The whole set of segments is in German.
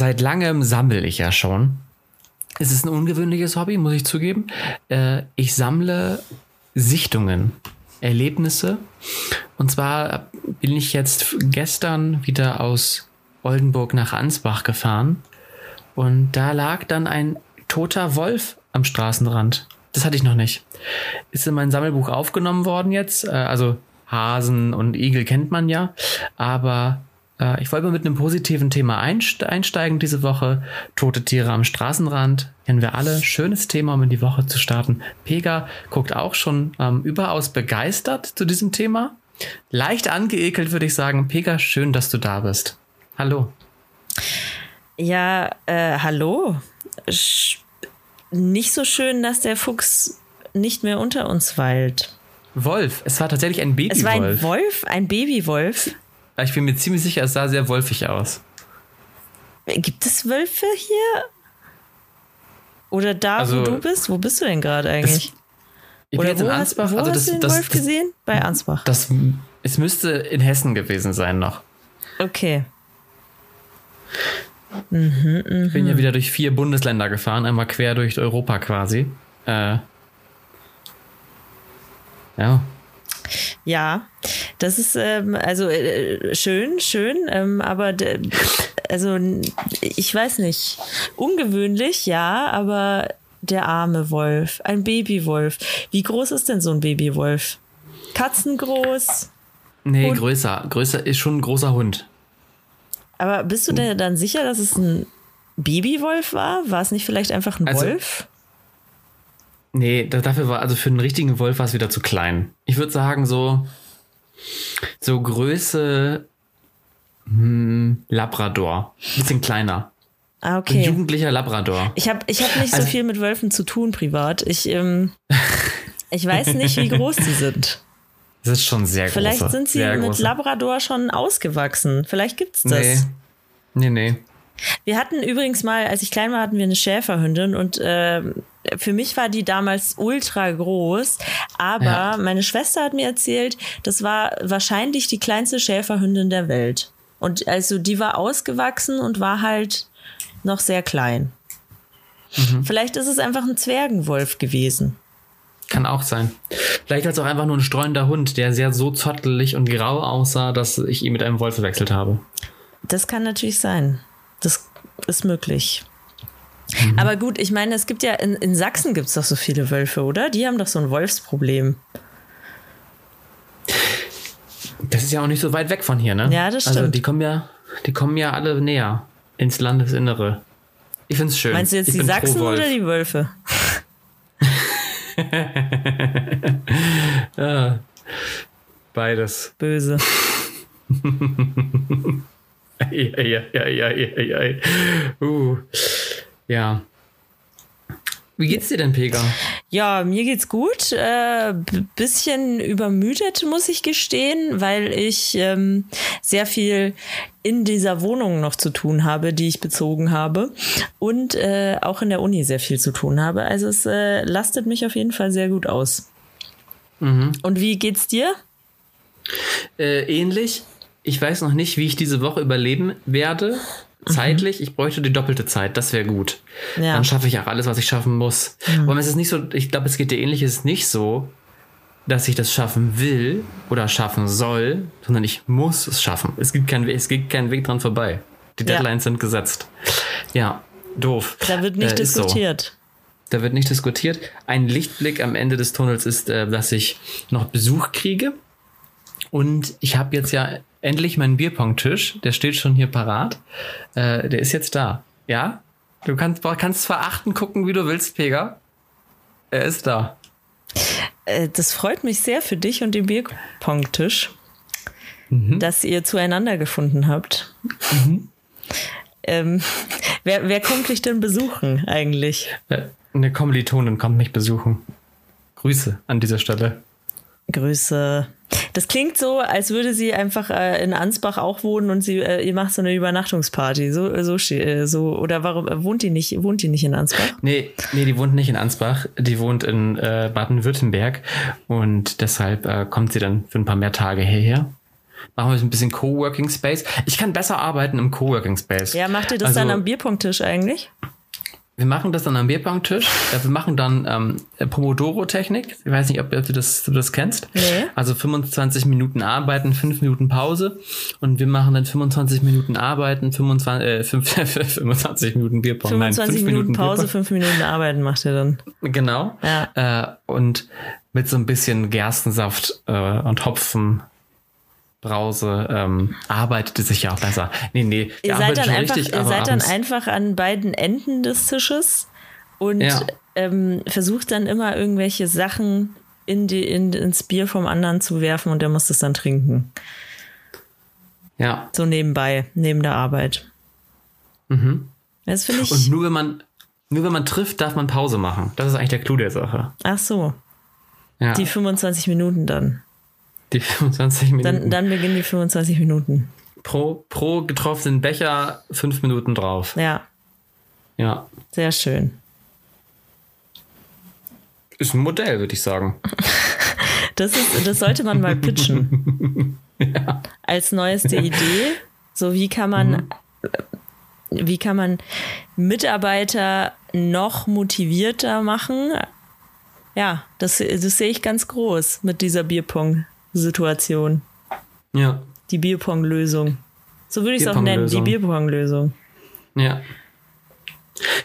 seit langem sammle ich ja schon. Es ist ein ungewöhnliches Hobby, muss ich zugeben. Äh, ich sammle Sichtungen, Erlebnisse. Und zwar bin ich jetzt gestern wieder aus Oldenburg nach Ansbach gefahren. Und da lag dann ein toter Wolf am Straßenrand. Das hatte ich noch nicht. Ist in mein Sammelbuch aufgenommen worden jetzt. Äh, also Hasen und Igel kennt man ja. Aber äh, ich wollte mal mit einem positiven Thema einsteigen diese Woche. Tote Tiere am Straßenrand. Kennen wir alle. Schönes Thema, um in die Woche zu starten. Pega guckt auch schon ähm, überaus begeistert zu diesem Thema. Leicht angeekelt, würde ich sagen. Pega, schön, dass du da bist. Hallo. Ja, äh, hallo. Sch nicht so schön, dass der Fuchs nicht mehr unter uns weilt. Wolf. Es war tatsächlich ein Babywolf. Es war ein Wolf, ein Babywolf. Ich bin mir ziemlich sicher, es sah sehr wolfig aus. Gibt es Wölfe hier? Oder da, also, wo du bist? Wo bist du denn gerade eigentlich? Das, ich Oder bin jetzt in Ansbach. Hast, wo also das, hast du den das, Wolf das, gesehen? Bei Ansbach. Das, es müsste in Hessen gewesen sein noch. Okay. Mhm, mh. Ich bin ja wieder durch vier Bundesländer gefahren, einmal quer durch Europa quasi. Äh, ja. Ja, das ist ähm, also äh, schön, schön, ähm, aber also ich weiß nicht, ungewöhnlich, ja, aber der arme Wolf, ein Babywolf. Wie groß ist denn so ein Babywolf? Katzengroß? Nee, Hund? größer. Größer ist schon ein großer Hund. Aber bist du denn dann sicher, dass es ein Babywolf war? War es nicht vielleicht einfach ein also, Wolf? Nee, dafür war, also für einen richtigen Wolf war es wieder zu klein. Ich würde sagen, so, so Größe hm, Labrador. Bisschen kleiner. Ah, okay. Ein jugendlicher Labrador. Ich habe ich hab nicht also, so viel mit Wölfen zu tun privat. Ich, ähm, ich weiß nicht, wie groß sie sind. Das ist schon sehr groß. Vielleicht sind sie mit große. Labrador schon ausgewachsen. Vielleicht gibt's das. Nee, nee. nee. Wir hatten übrigens mal, als ich klein war, hatten wir eine Schäferhündin und äh, für mich war die damals ultra groß, aber ja. meine Schwester hat mir erzählt, das war wahrscheinlich die kleinste Schäferhündin der Welt. Und also die war ausgewachsen und war halt noch sehr klein. Mhm. Vielleicht ist es einfach ein Zwergenwolf gewesen. Kann auch sein. Vielleicht war es auch einfach nur ein streunender Hund, der sehr so zottelig und grau aussah, dass ich ihn mit einem Wolf verwechselt habe. Das kann natürlich sein. Das ist möglich. Mhm. Aber gut, ich meine, es gibt ja in, in Sachsen gibt es doch so viele Wölfe, oder? Die haben doch so ein Wolfsproblem. Das ist ja auch nicht so weit weg von hier, ne? Ja, das also, stimmt. Also die kommen ja, die kommen ja alle näher ins Landesinnere. Ich find's schön. Meinst du jetzt ich die Sachsen oder die Wölfe? ja, beides. Böse. ja, ja, ja, ja, ja, ja. Uh. Ja. Wie geht's dir denn, Pega? Ja, mir geht's gut. Äh, bisschen übermüdet, muss ich gestehen, weil ich ähm, sehr viel in dieser Wohnung noch zu tun habe, die ich bezogen habe. Und äh, auch in der Uni sehr viel zu tun habe. Also es äh, lastet mich auf jeden Fall sehr gut aus. Mhm. Und wie geht's dir? Äh, ähnlich. Ich weiß noch nicht, wie ich diese Woche überleben werde. Mhm. zeitlich, mhm. ich bräuchte die doppelte Zeit, das wäre gut. Ja. Dann schaffe ich auch alles, was ich schaffen muss. Mhm. Aber es ist nicht so, ich glaube, es geht dir ähnlich, es ist nicht so, dass ich das schaffen will oder schaffen soll, sondern ich muss es schaffen. Es gibt keinen, es gibt keinen Weg dran vorbei. Die Deadlines ja. sind gesetzt. Ja, doof. Da wird nicht äh, diskutiert. So. Da wird nicht diskutiert. Ein Lichtblick am Ende des Tunnels ist, äh, dass ich noch Besuch kriege. Und ich habe jetzt ja endlich meinen Bierpong-Tisch. Der steht schon hier parat. Äh, der ist jetzt da. Ja? Du kannst, kannst verachten gucken, wie du willst, Pega. Er ist da. Äh, das freut mich sehr für dich und den Bierpong-Tisch, mhm. dass ihr zueinander gefunden habt. Mhm. Ähm, wer, wer kommt dich denn besuchen eigentlich? Äh, eine Kommilitonin kommt mich besuchen. Grüße an dieser Stelle. Grüße. Das klingt so, als würde sie einfach äh, in Ansbach auch wohnen und sie äh, ihr macht so eine Übernachtungsparty. So, so, äh, so oder warum äh, wohnt die nicht? Wohnt die nicht in Ansbach? Nee, nee, die wohnt nicht in Ansbach. Die wohnt in äh, Baden-Württemberg und deshalb äh, kommt sie dann für ein paar mehr Tage hierher. Machen wir ein bisschen Coworking Space. Ich kann besser arbeiten im Coworking Space. Ja, macht ihr das Also- dann am Bierpunkttisch eigentlich? Wir machen das dann am Bierbanktisch. Wir machen dann ähm, Pomodoro-Technik. Ich weiß nicht, ob, ob du, das, du das kennst. Nee. Also 25 Minuten arbeiten, 5 Minuten Pause. Und wir machen dann 25 Minuten arbeiten, 25, äh, 5, 25 Minuten Bierpong. 25 Nein, 5 Minuten Pause, Bierpong. 5 Minuten arbeiten macht ihr dann. Genau. Ja. Äh, und mit so ein bisschen Gerstensaft äh, und Hopfen. Brause ähm, arbeitet es sich ja auch besser. Nee, nee, Ihr seid arbeitet dann einfach, richtig, ihr seid dann einfach an beiden Enden des Tisches und Ja. ähm, versucht dann immer irgendwelche Sachen in die, in, ins Bier vom anderen zu werfen und der muss das dann trinken. Ja. So nebenbei, neben der Arbeit. Das finde ich. Und nur wenn man, nur wenn man trifft, darf man Pause machen. Das ist eigentlich der Clou der Sache. ach so, Ja, die, 25 Minuten dann. 25 Minuten. Dann, dann beginnen die 25 Minuten. pro, pro getroffenen Becher fünf Minuten drauf. Ja, Ja. sehr schön. Ist ein Modell, würde ich sagen. Das, ist, das sollte man mal pitchen. Als neueste Idee. So, wie kann man, wie kann man Mitarbeiter noch motivierter machen? Ja, das, das sehe ich ganz groß mit dieser Bierpong-Situation. Ja. Die Bierpong-Lösung. So würde ich es auch nennen, die Bierpong-Lösung. Ja.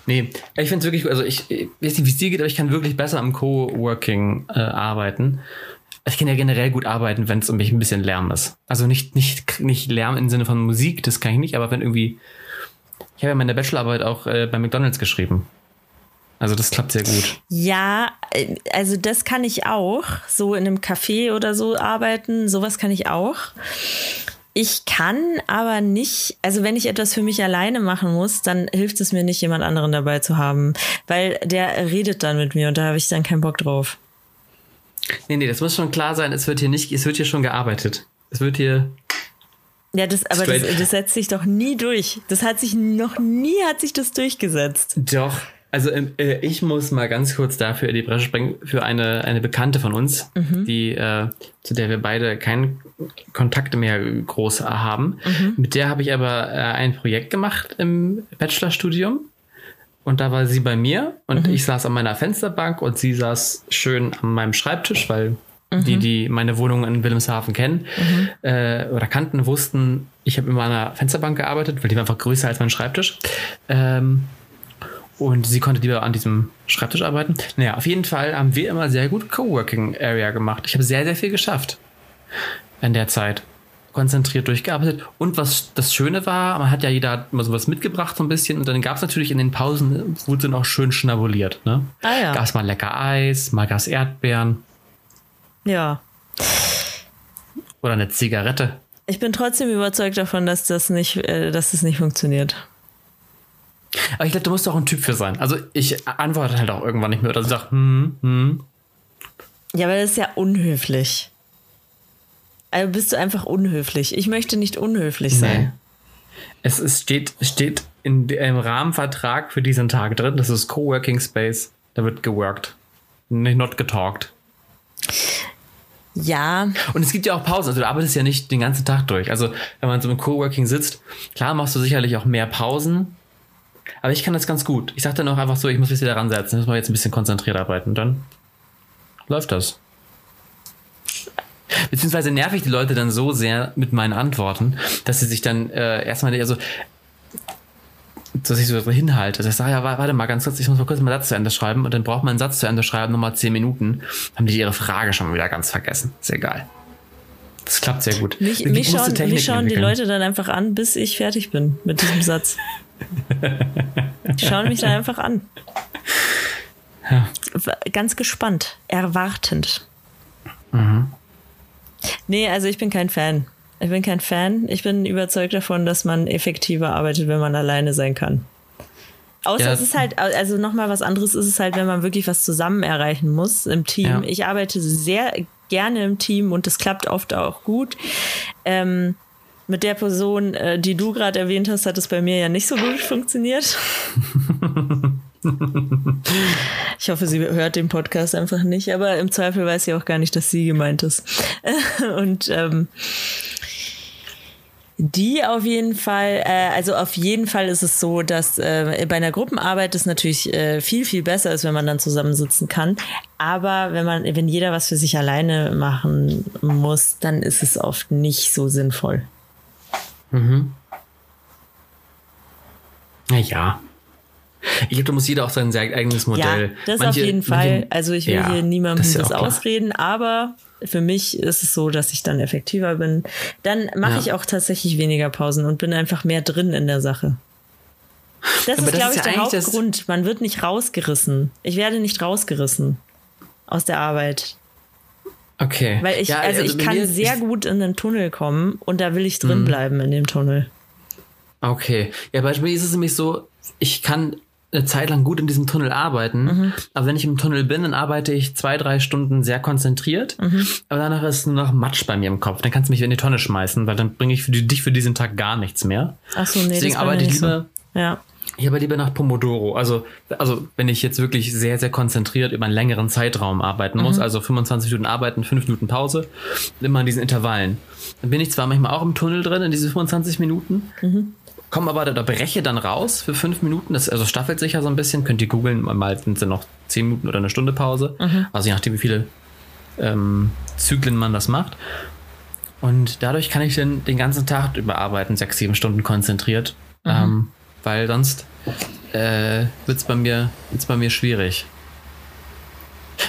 Nee, ich finde es wirklich, also ich, ich weiß nicht, wie es dir geht, aber ich kann wirklich besser am Coworking äh, arbeiten. Ich kann ja generell gut arbeiten, wenn es um mich ein bisschen Lärm ist. Also nicht, nicht, nicht Lärm im Sinne von Musik, das kann ich nicht, aber wenn irgendwie. Ich habe ja meine Bachelorarbeit auch äh, bei McDonalds geschrieben. Also das klappt sehr gut. Ja, äh, also das kann ich auch. So in einem Café oder so arbeiten, sowas kann ich auch. Ich kann aber nicht, also wenn ich etwas für mich alleine machen muss, dann hilft es mir nicht, jemand anderen dabei zu haben, weil der redet dann mit mir und da habe ich dann keinen Bock drauf. Nee, nee, das muss schon klar sein, es wird hier nicht, es wird hier schon gearbeitet. Es wird hier. Ja, das, aber das, das setzt sich doch nie durch. Das hat sich noch nie hat sich das durchgesetzt. Doch. Also ähm, äh, ich muss mal ganz kurz dafür in die Bresche springen für eine, eine Bekannte von uns, die äh, zu der wir beide keinen Kontakt mehr groß haben. Mit der habe ich aber äh, ein Projekt gemacht im Bachelorstudium. Und da war sie bei mir und ich saß an meiner Fensterbank und sie saß schön an meinem Schreibtisch, weil die, die meine Wohnung in Wilhelmshaven kennen äh, oder kannten, wussten, ich habe immer an einer Fensterbank gearbeitet, weil die war einfach größer als mein Schreibtisch. Ähm, und sie konnte lieber an diesem Schreibtisch arbeiten. Naja, auf jeden Fall haben wir immer sehr gut Coworking Area gemacht. Ich habe sehr, sehr viel geschafft in der Zeit. Konzentriert durchgearbeitet. Und was das Schöne war, man hat ja jeder immer sowas mitgebracht, so ein bisschen. Und dann gab es natürlich in den Pausen, wurde dann auch schön schnabuliert. Ne? Ah ja. Gab es mal lecker Eis, mal gab Erdbeeren Ja. oder eine Zigarette. Ich bin trotzdem überzeugt davon, dass das nicht, äh, dass das nicht funktioniert. Aber ich glaube, du musst auch ein Typ für sein. Also ich antworte halt auch irgendwann nicht mehr oder sag, hm, hm. Ja, aber das ist ja unhöflich. Also bist du einfach unhöflich. Ich möchte nicht unhöflich sein. Es ist, steht, steht in dem Rahmenvertrag für diesen Tag drin. Das ist Coworking Space. Da wird geworkt. Nicht not getalkt. Ja, Und es gibt ja auch Pausen. Also du arbeitest ja nicht den ganzen Tag durch. Also wenn man so im Coworking sitzt, klar machst du sicherlich auch mehr Pausen. Aber ich kann das ganz gut. Ich sage dann auch einfach so, ich muss mich wieder ransetzen. Muss mal jetzt ein bisschen konzentriert arbeiten. Und dann läuft das. Beziehungsweise nerv ich die Leute dann so sehr mit meinen Antworten, dass sie sich dann äh, erstmal, also, dass ich so hinhalte. Dass ich sage, ja, wa- warte mal ganz kurz, ich muss mal kurz meinen Satz zu Ende schreiben und dann braucht man einen Satz zu Ende schreiben, nochmal zehn Minuten. Haben die ihre Frage schon wieder ganz vergessen. Ist egal. Das klappt sehr gut. mich, mich, schauen, mich schauen die. Leute dann einfach an, bis ich fertig bin mit diesem Satz. Die schauen mich dann einfach an. Ganz gespannt, erwartend. Mhm. Nee, also ich bin kein Fan. Ich bin kein Fan. Ich bin überzeugt davon, dass man effektiver arbeitet, wenn man alleine sein kann. Außer Ja. es ist halt, also nochmal was anderes ist es halt, wenn man wirklich was zusammen erreichen muss im Team. Ja. Ich arbeite sehr gerne im Team und das klappt oft auch gut. Ähm, mit der Person, äh, die du gerade erwähnt hast, hat es bei mir ja nicht so gut funktioniert. Ich hoffe, sie hört den Podcast einfach nicht, aber im Zweifel weiß sie auch gar nicht, dass sie gemeint ist. Und ähm, Die auf jeden Fall, äh, also auf jeden Fall ist es so, dass äh, bei einer Gruppenarbeit es natürlich äh, viel, viel besser ist, wenn man dann zusammensitzen kann. Aber wenn man, wenn jeder was für sich alleine machen muss, dann ist es oft nicht so sinnvoll. Mhm. Naja. Ich glaube, da muss jeder auch sein eigenes Modell. Ja, das manche, auf jeden Fall. Manche, also ich will ja, hier niemandem das, ja das ausreden, aber für mich ist es so, dass ich dann effektiver bin. Dann mache ja. ich auch tatsächlich weniger Pausen und bin einfach mehr drin in der Sache. Das aber ist, glaube ich, der Hauptgrund. Man wird nicht rausgerissen. Ich werde nicht rausgerissen aus der Arbeit. Okay. Weil ich, ja, also, also, ich kann sehr gut in den Tunnel kommen und da will ich drin mhm. bleiben in dem Tunnel. Okay. Ja, bei mir ist es nämlich so, ich kann eine Zeit lang gut in diesem Tunnel arbeiten. Mhm. Aber wenn ich im Tunnel bin, dann arbeite ich zwei, drei Stunden sehr konzentriert. Mhm. Aber danach ist nur noch Matsch bei mir im Kopf. Dann kannst du mich in die Tonne schmeißen, weil dann bringe ich für die, dich für diesen Tag gar nichts mehr. Ach so, nee, Deswegen das arbeite ich lieber. So. Ja. Ich habe lieber nach Pomodoro. Also, also, wenn ich jetzt wirklich sehr, sehr konzentriert über einen längeren Zeitraum arbeiten muss, mhm. also 25 Minuten arbeiten, 5 Minuten Pause, immer in diesen Intervallen. Dann bin ich zwar manchmal auch im Tunnel drin, in diese 25 Minuten, mhm komme aber da breche dann raus für fünf Minuten. Das also staffelt sich ja so ein bisschen. Könnt ihr googeln, mal sind es noch zehn Minuten oder eine Stunde Pause. Mhm. Also je nachdem, wie viele ähm, Zyklen man das macht. Und dadurch kann ich dann den ganzen Tag überarbeiten, sechs, sieben Stunden konzentriert. Mhm. Ähm, weil sonst äh, wird es bei, mir, bei mir schwierig.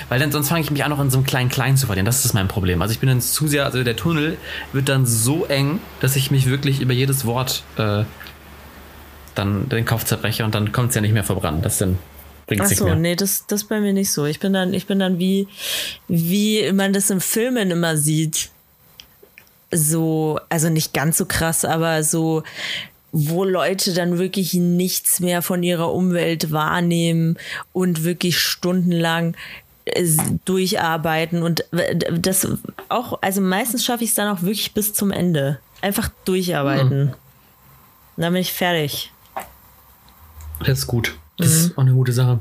Weil dann sonst fange ich mich auch noch in so einem kleinen Klein zu verlieren. Das ist mein Problem. Also ich bin dann zu sehr, also der Tunnel wird dann so eng, dass ich mich wirklich über jedes Wort äh, dann den Kopf zerbreche und dann kommt es ja nicht mehr verbrannt. Das dann bringt Ach so, nee, das, das bei mir nicht so. Ich bin dann, ich bin dann wie, wie man das im Filmen immer sieht. So, also nicht ganz so krass, aber so, wo Leute dann wirklich nichts mehr von ihrer Umwelt wahrnehmen und wirklich stundenlang äh, durcharbeiten und das auch, also meistens schaffe ich es dann auch wirklich bis zum Ende. Einfach durcharbeiten. Mhm. Dann bin ich fertig. Das ist gut. Das mhm. ist auch eine gute Sache.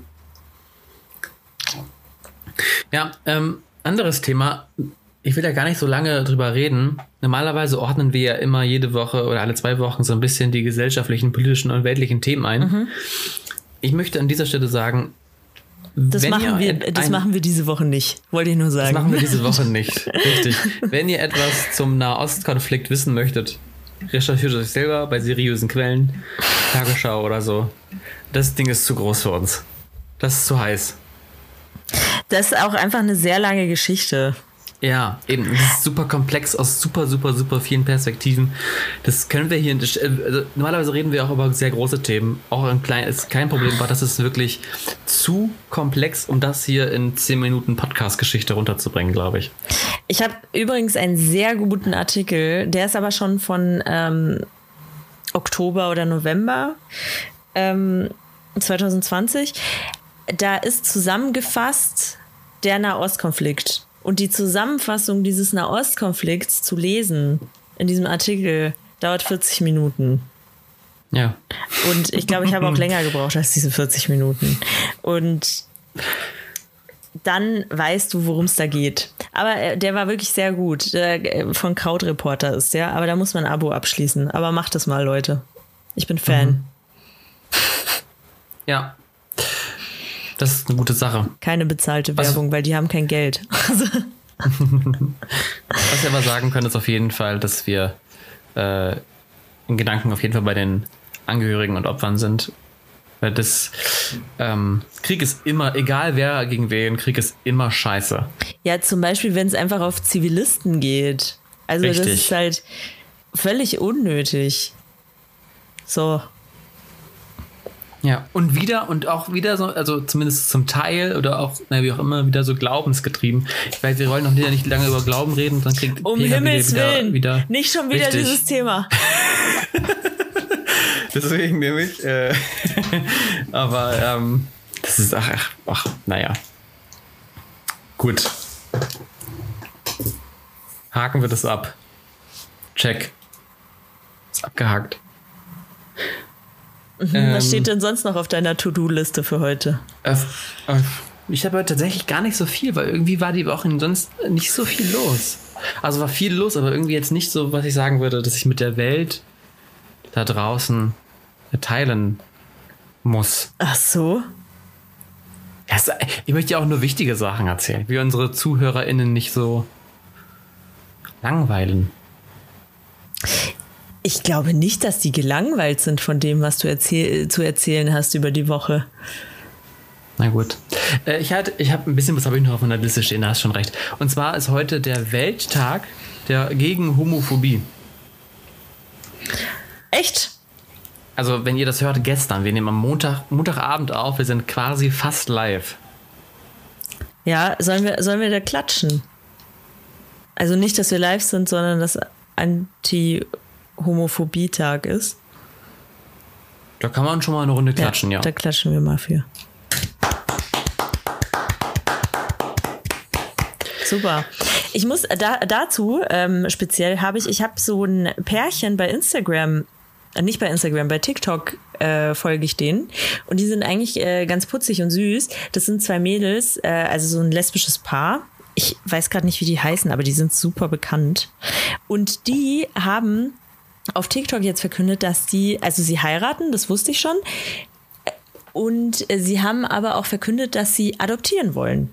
Ja, ähm, anderes Thema. Ich will ja gar nicht so lange drüber reden. Normalerweise ordnen wir ja immer jede Woche oder alle zwei Wochen so ein bisschen die gesellschaftlichen, politischen und weltlichen Themen ein. Mhm. Ich möchte an dieser Stelle sagen, das, machen wir, das machen wir diese Woche nicht, wollte ich nur sagen. Das machen wir diese Woche nicht. Richtig. Wenn ihr etwas zum Nahostkonflikt wissen möchtet, recherchiert euch selber bei seriösen Quellen, Tagesschau oder so. Das Ding ist zu groß für uns. Das ist zu heiß. Das ist auch einfach eine sehr lange Geschichte. Ja, eben. Das ist super komplex aus super, super, super vielen Perspektiven. Das können wir hier. Also normalerweise reden wir auch über sehr große Themen. Auch ein klein, ist kein Problem, aber das ist wirklich zu komplex, um das hier in 10 Minuten Podcast-Geschichte runterzubringen, glaube ich. Ich habe übrigens einen sehr guten Artikel, der ist aber schon von ähm, Oktober oder November ähm, 2020. Da ist zusammengefasst der Nahostkonflikt. Und die Zusammenfassung dieses Nahostkonflikts zu lesen in diesem Artikel dauert 40 Minuten. Ja. Und ich glaube, ich habe auch länger gebraucht als diese 40 Minuten. Und dann weißt du, worum es da geht. Aber äh, der war wirklich sehr gut. Der, äh, von Krautreporter ist der. Aber da muss man ein Abo abschließen. Aber macht das mal, Leute. Ich bin Fan. Mhm. Ja. Das ist eine gute Sache. Keine bezahlte Was? Werbung, weil die haben kein Geld. Was wir aber sagen können, ist auf jeden Fall, dass wir äh, in Gedanken auf jeden Fall bei den Angehörigen und Opfern sind. Weil das ähm, Krieg ist immer, egal wer gegen wen, Krieg ist immer scheiße. Ja, zum Beispiel, wenn es einfach auf Zivilisten geht. Also Richtig. das ist halt völlig unnötig. So. Ja, und wieder und auch wieder so, also zumindest zum Teil oder auch, na, wie auch immer, wieder so glaubensgetrieben. Weil wir wollen noch nicht lange über Glauben reden, dann kriegt Um Peter Himmels wieder, Willen, wieder, nicht schon wieder richtig. dieses Thema. Deswegen nämlich, äh, aber ähm, das ist, ach, ach, ach, naja. Gut. Haken wir das ab. Check. Ist abgehakt. Mhm, ähm, was steht denn sonst noch auf deiner To-Do-Liste für heute? Äh, äh, Ich habe tatsächlich gar nicht so viel, weil irgendwie war die Woche sonst nicht so viel los. Also war viel los, aber irgendwie jetzt nicht so, was ich sagen würde, dass ich mit der Welt da draußen teilen muss. Ach so. Ja, ich möchte ja auch nur wichtige Sachen erzählen, wie unsere ZuhörerInnen nicht so langweilen. Ich glaube nicht, dass die gelangweilt sind von dem, was du erzähl zu erzählen hast über die Woche. Na gut. Äh, ich, halt, ich habe ein bisschen, was habe ich noch auf meiner Liste stehen, da hast schon recht. Und zwar ist heute der Welttag der gegen Homophobie. Echt? Also, wenn ihr das hört, gestern, wir nehmen am Montag, Montagabend auf, wir sind quasi fast live. Ja, sollen wir, sollen wir da klatschen? Also nicht, dass wir live sind, sondern dass Anti-Homophobie-Tag ist. Da kann man schon mal eine Runde klatschen, ja. ja. Da klatschen wir mal für. Super. Ich muss da, dazu ähm, speziell habe ich, ich habe so ein Pärchen bei Instagram äh, nicht bei Instagram, bei TikTok äh, folge ich denen. Und die sind eigentlich äh, ganz putzig und süß. Das sind zwei Mädels, äh, also so ein lesbisches Paar. Ich weiß gerade nicht, wie die heißen, aber die sind super bekannt. Und die haben auf TikTok jetzt verkündet, dass die, also sie heiraten, das wusste ich schon. Und sie haben aber auch verkündet, dass sie adoptieren wollen.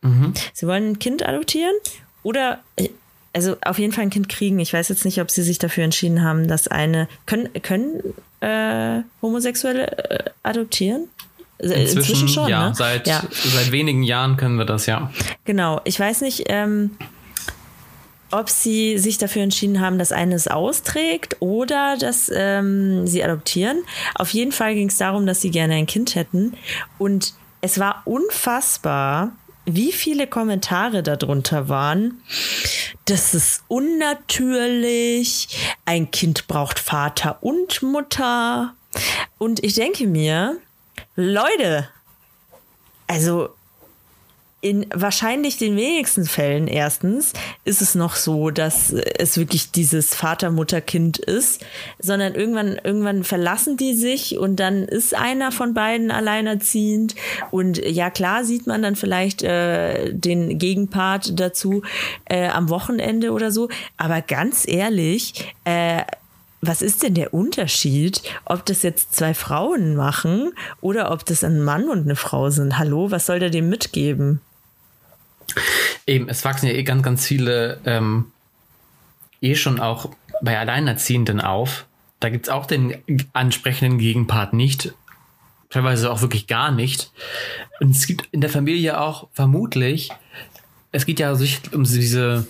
Mhm. Sie wollen ein Kind adoptieren oder äh, also auf jeden Fall ein Kind kriegen. Ich weiß jetzt nicht, ob sie sich dafür entschieden haben, dass eine können können äh, Homosexuelle äh, adoptieren. Also inzwischen, Inzwischen schon, ja, ne? Seit, ja. seit wenigen Jahren können wir das, ja. Genau. Ich weiß nicht, ähm, ob sie sich dafür entschieden haben, dass eines austrägt oder dass ähm, sie adoptieren. Auf jeden Fall ging es darum, dass sie gerne ein Kind hätten. Und es war unfassbar, wie viele Kommentare darunter waren. Das ist unnatürlich. Ein Kind braucht Vater und Mutter. Und ich denke mir, Leute, also in wahrscheinlich den wenigsten Fällen erstens ist es noch so, dass es wirklich dieses Vater-Mutter-Kind ist, sondern irgendwann, irgendwann verlassen die sich und dann ist einer von beiden alleinerziehend und ja klar sieht man dann vielleicht äh, den Gegenpart dazu äh, am Wochenende oder so, aber ganz ehrlich, äh, was ist denn der Unterschied, ob das jetzt zwei Frauen machen oder ob das ein Mann und eine Frau sind? Hallo, was soll der dem mitgeben? Eben, es wachsen ja eh ganz, ganz viele ähm, eh schon auch bei Alleinerziehenden auf. Da gibt es auch den ansprechenden Gegenpart nicht. Teilweise auch wirklich gar nicht. Und es gibt in der Familie auch vermutlich, es geht ja um diese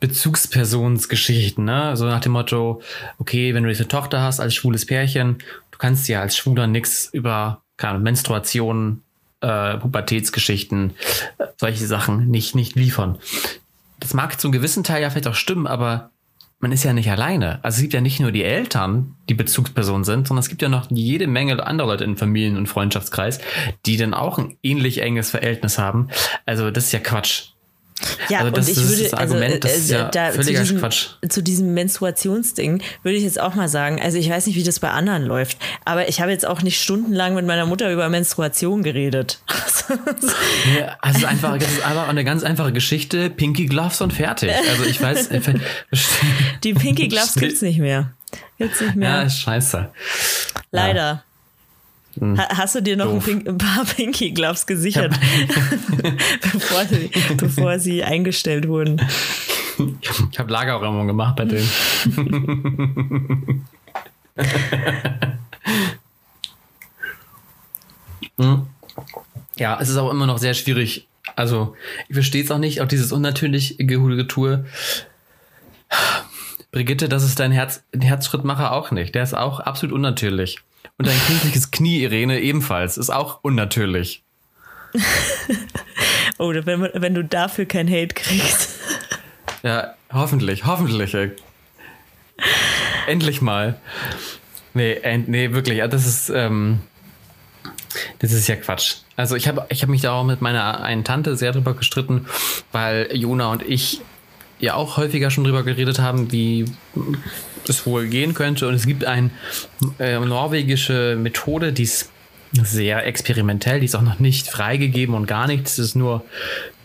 Bezugspersonsgeschichten, ne? So nach dem Motto, okay, wenn du jetzt eine Tochter hast als schwules Pärchen, du kannst ja als Schwuler nichts über keine Menstruation äh, Pubertätsgeschichten, solche Sachen nicht, nicht liefern. Das mag zum gewissen Teil ja vielleicht auch stimmen, aber man ist ja nicht alleine. Also es gibt ja nicht nur die Eltern, die Bezugspersonen sind, sondern es gibt ja noch jede Menge anderer Leute in Familien- und Freundschaftskreis, die dann auch ein ähnlich enges Verhältnis haben. Also das ist ja Quatsch. Ja, also das, und ich würde, das also, Argument, das ist äh, ja da, völliger zu diesem, Quatsch. Zu diesem Menstruationsding würde ich jetzt auch mal sagen, also ich weiß nicht, wie das bei anderen läuft, aber ich habe jetzt auch nicht stundenlang mit meiner Mutter über Menstruation geredet. ja, also einfach, das ist einfach eine ganz einfache Geschichte, Pinky Gloves und fertig. Also ich weiß. Die Pinky Gloves gibt's nicht mehr. Gibt's nicht mehr. Ja, ist scheiße. Leider. Hm. Hast du dir noch ein, Pink, ein, paar Pinky Gloves gesichert, bevor, sie, bevor sie eingestellt wurden? Ich habe Lagerräumung gemacht bei denen. Hm. ja, es ist auch immer noch sehr schwierig. Also, ich verstehe es auch nicht, auch dieses unnatürliche Getue. Brigitte, das ist dein Herz, Herzschrittmacher auch nicht. Der ist auch absolut unnatürlich. Und dein kindliches Knie, Irene, ebenfalls. Ist auch unnatürlich. Oder wenn, wenn du dafür kein Hate kriegst. Ja, hoffentlich, hoffentlich. Ey. Endlich mal. Nee, end, nee, wirklich. Das ist, ähm, das ist ja Quatsch. Also ich habe ich hab mich da auch mit meiner einen Tante sehr drüber gestritten, weil Jona und ich ja auch häufiger schon drüber geredet haben, wie es wohl gehen könnte. Und es gibt eine äh, norwegische Methode, die ist sehr experimentell. Die ist auch noch nicht freigegeben und gar nichts. Es ist nur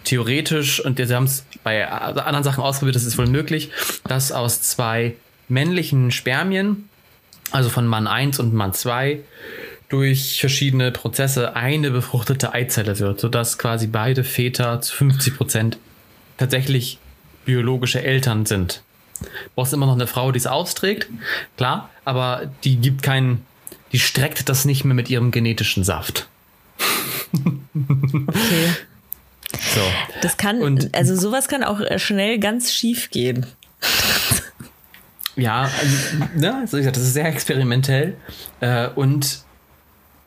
theoretisch und sie haben es bei anderen Sachen ausprobiert, das ist wohl möglich, dass aus zwei männlichen Spermien, also von Mann 1 und Mann 2, durch verschiedene Prozesse eine befruchtete Eizelle wird, sodass quasi beide Väter zu 50 Prozent tatsächlich biologische Eltern sind. Du brauchst immer noch eine Frau, die es austrägt, klar, aber die gibt keinen, die streckt das nicht mehr mit ihrem genetischen Saft. Okay. So. Das kann, und, also sowas kann auch schnell ganz schief gehen. Ja, also, ne, das ist sehr experimentell. Äh, und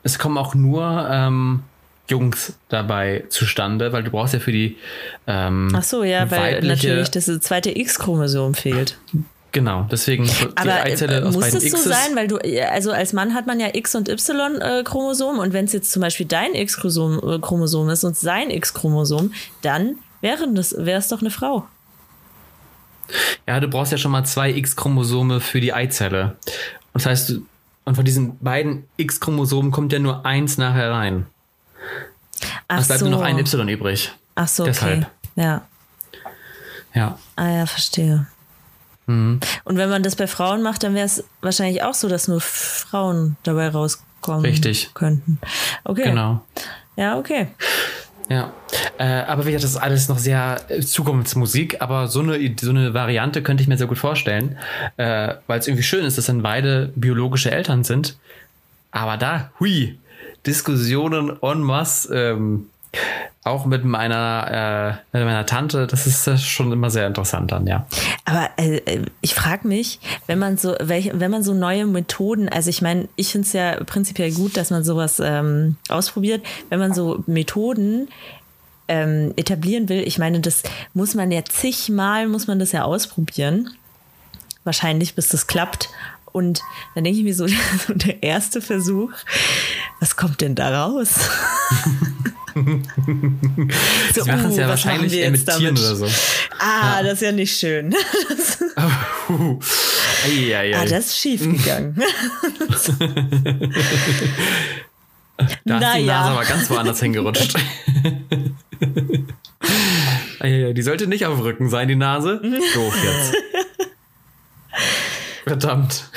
es kommen auch nur ähm, Jungs dabei zustande, weil du brauchst ja für die. Ähm, Ach so, ja, weil natürlich das zweite X-Chromosom fehlt. Genau, deswegen die Aber Eizelle äh, muss es so sein, weil du, also als Mann hat man ja X und Y-Chromosom und wenn es jetzt zum Beispiel dein X-Chromosom ist und sein X-Chromosom, dann wäre das, wäre es doch eine Frau. Ja, du brauchst ja schon mal zwei X-Chromosome für die Eizelle. Und das heißt, und von diesen beiden X-Chromosomen kommt ja nur eins nachher rein. Ach es bleibt so. nur noch ein Y übrig. Ach so, Deshalb. okay. Ja. Ja. Ah ja, verstehe. Mhm. Und wenn man das bei Frauen macht, dann wäre es wahrscheinlich auch so, dass nur Frauen dabei rauskommen Richtig. könnten. Okay. Genau. Ja, okay. Ja, äh, aber wie gesagt, das ist alles noch sehr äh, Zukunftsmusik, aber so eine, so eine Variante könnte ich mir sehr gut vorstellen, äh, weil es irgendwie schön ist, dass dann beide biologische Eltern sind. Aber da, hui, Diskussionen en masse, ähm, auch mit meiner, äh, mit meiner Tante, das ist das schon immer sehr interessant dann, ja. Aber äh, ich frage mich, wenn man so, welche, wenn man so neue Methoden, also ich meine, ich finde es ja prinzipiell gut, dass man sowas ähm, ausprobiert, wenn man so Methoden ähm, etablieren will, ich meine, das muss man ja zigmal, muss man das ja ausprobieren. Wahrscheinlich, bis das klappt. Und dann denke ich mir so, der erste Versuch, was kommt denn da raus? so, Sie machen es ja uh, wahrscheinlich eher mit Tieren oder so. Ah, ja. das ist ja nicht schön. uh, ei, ei, ei. Ah, das ist schief gegangen. da naja. ist die Nase aber ganz woanders hingerutscht. die sollte nicht auf dem Rücken sein, die Nase. Doof jetzt. Verdammt.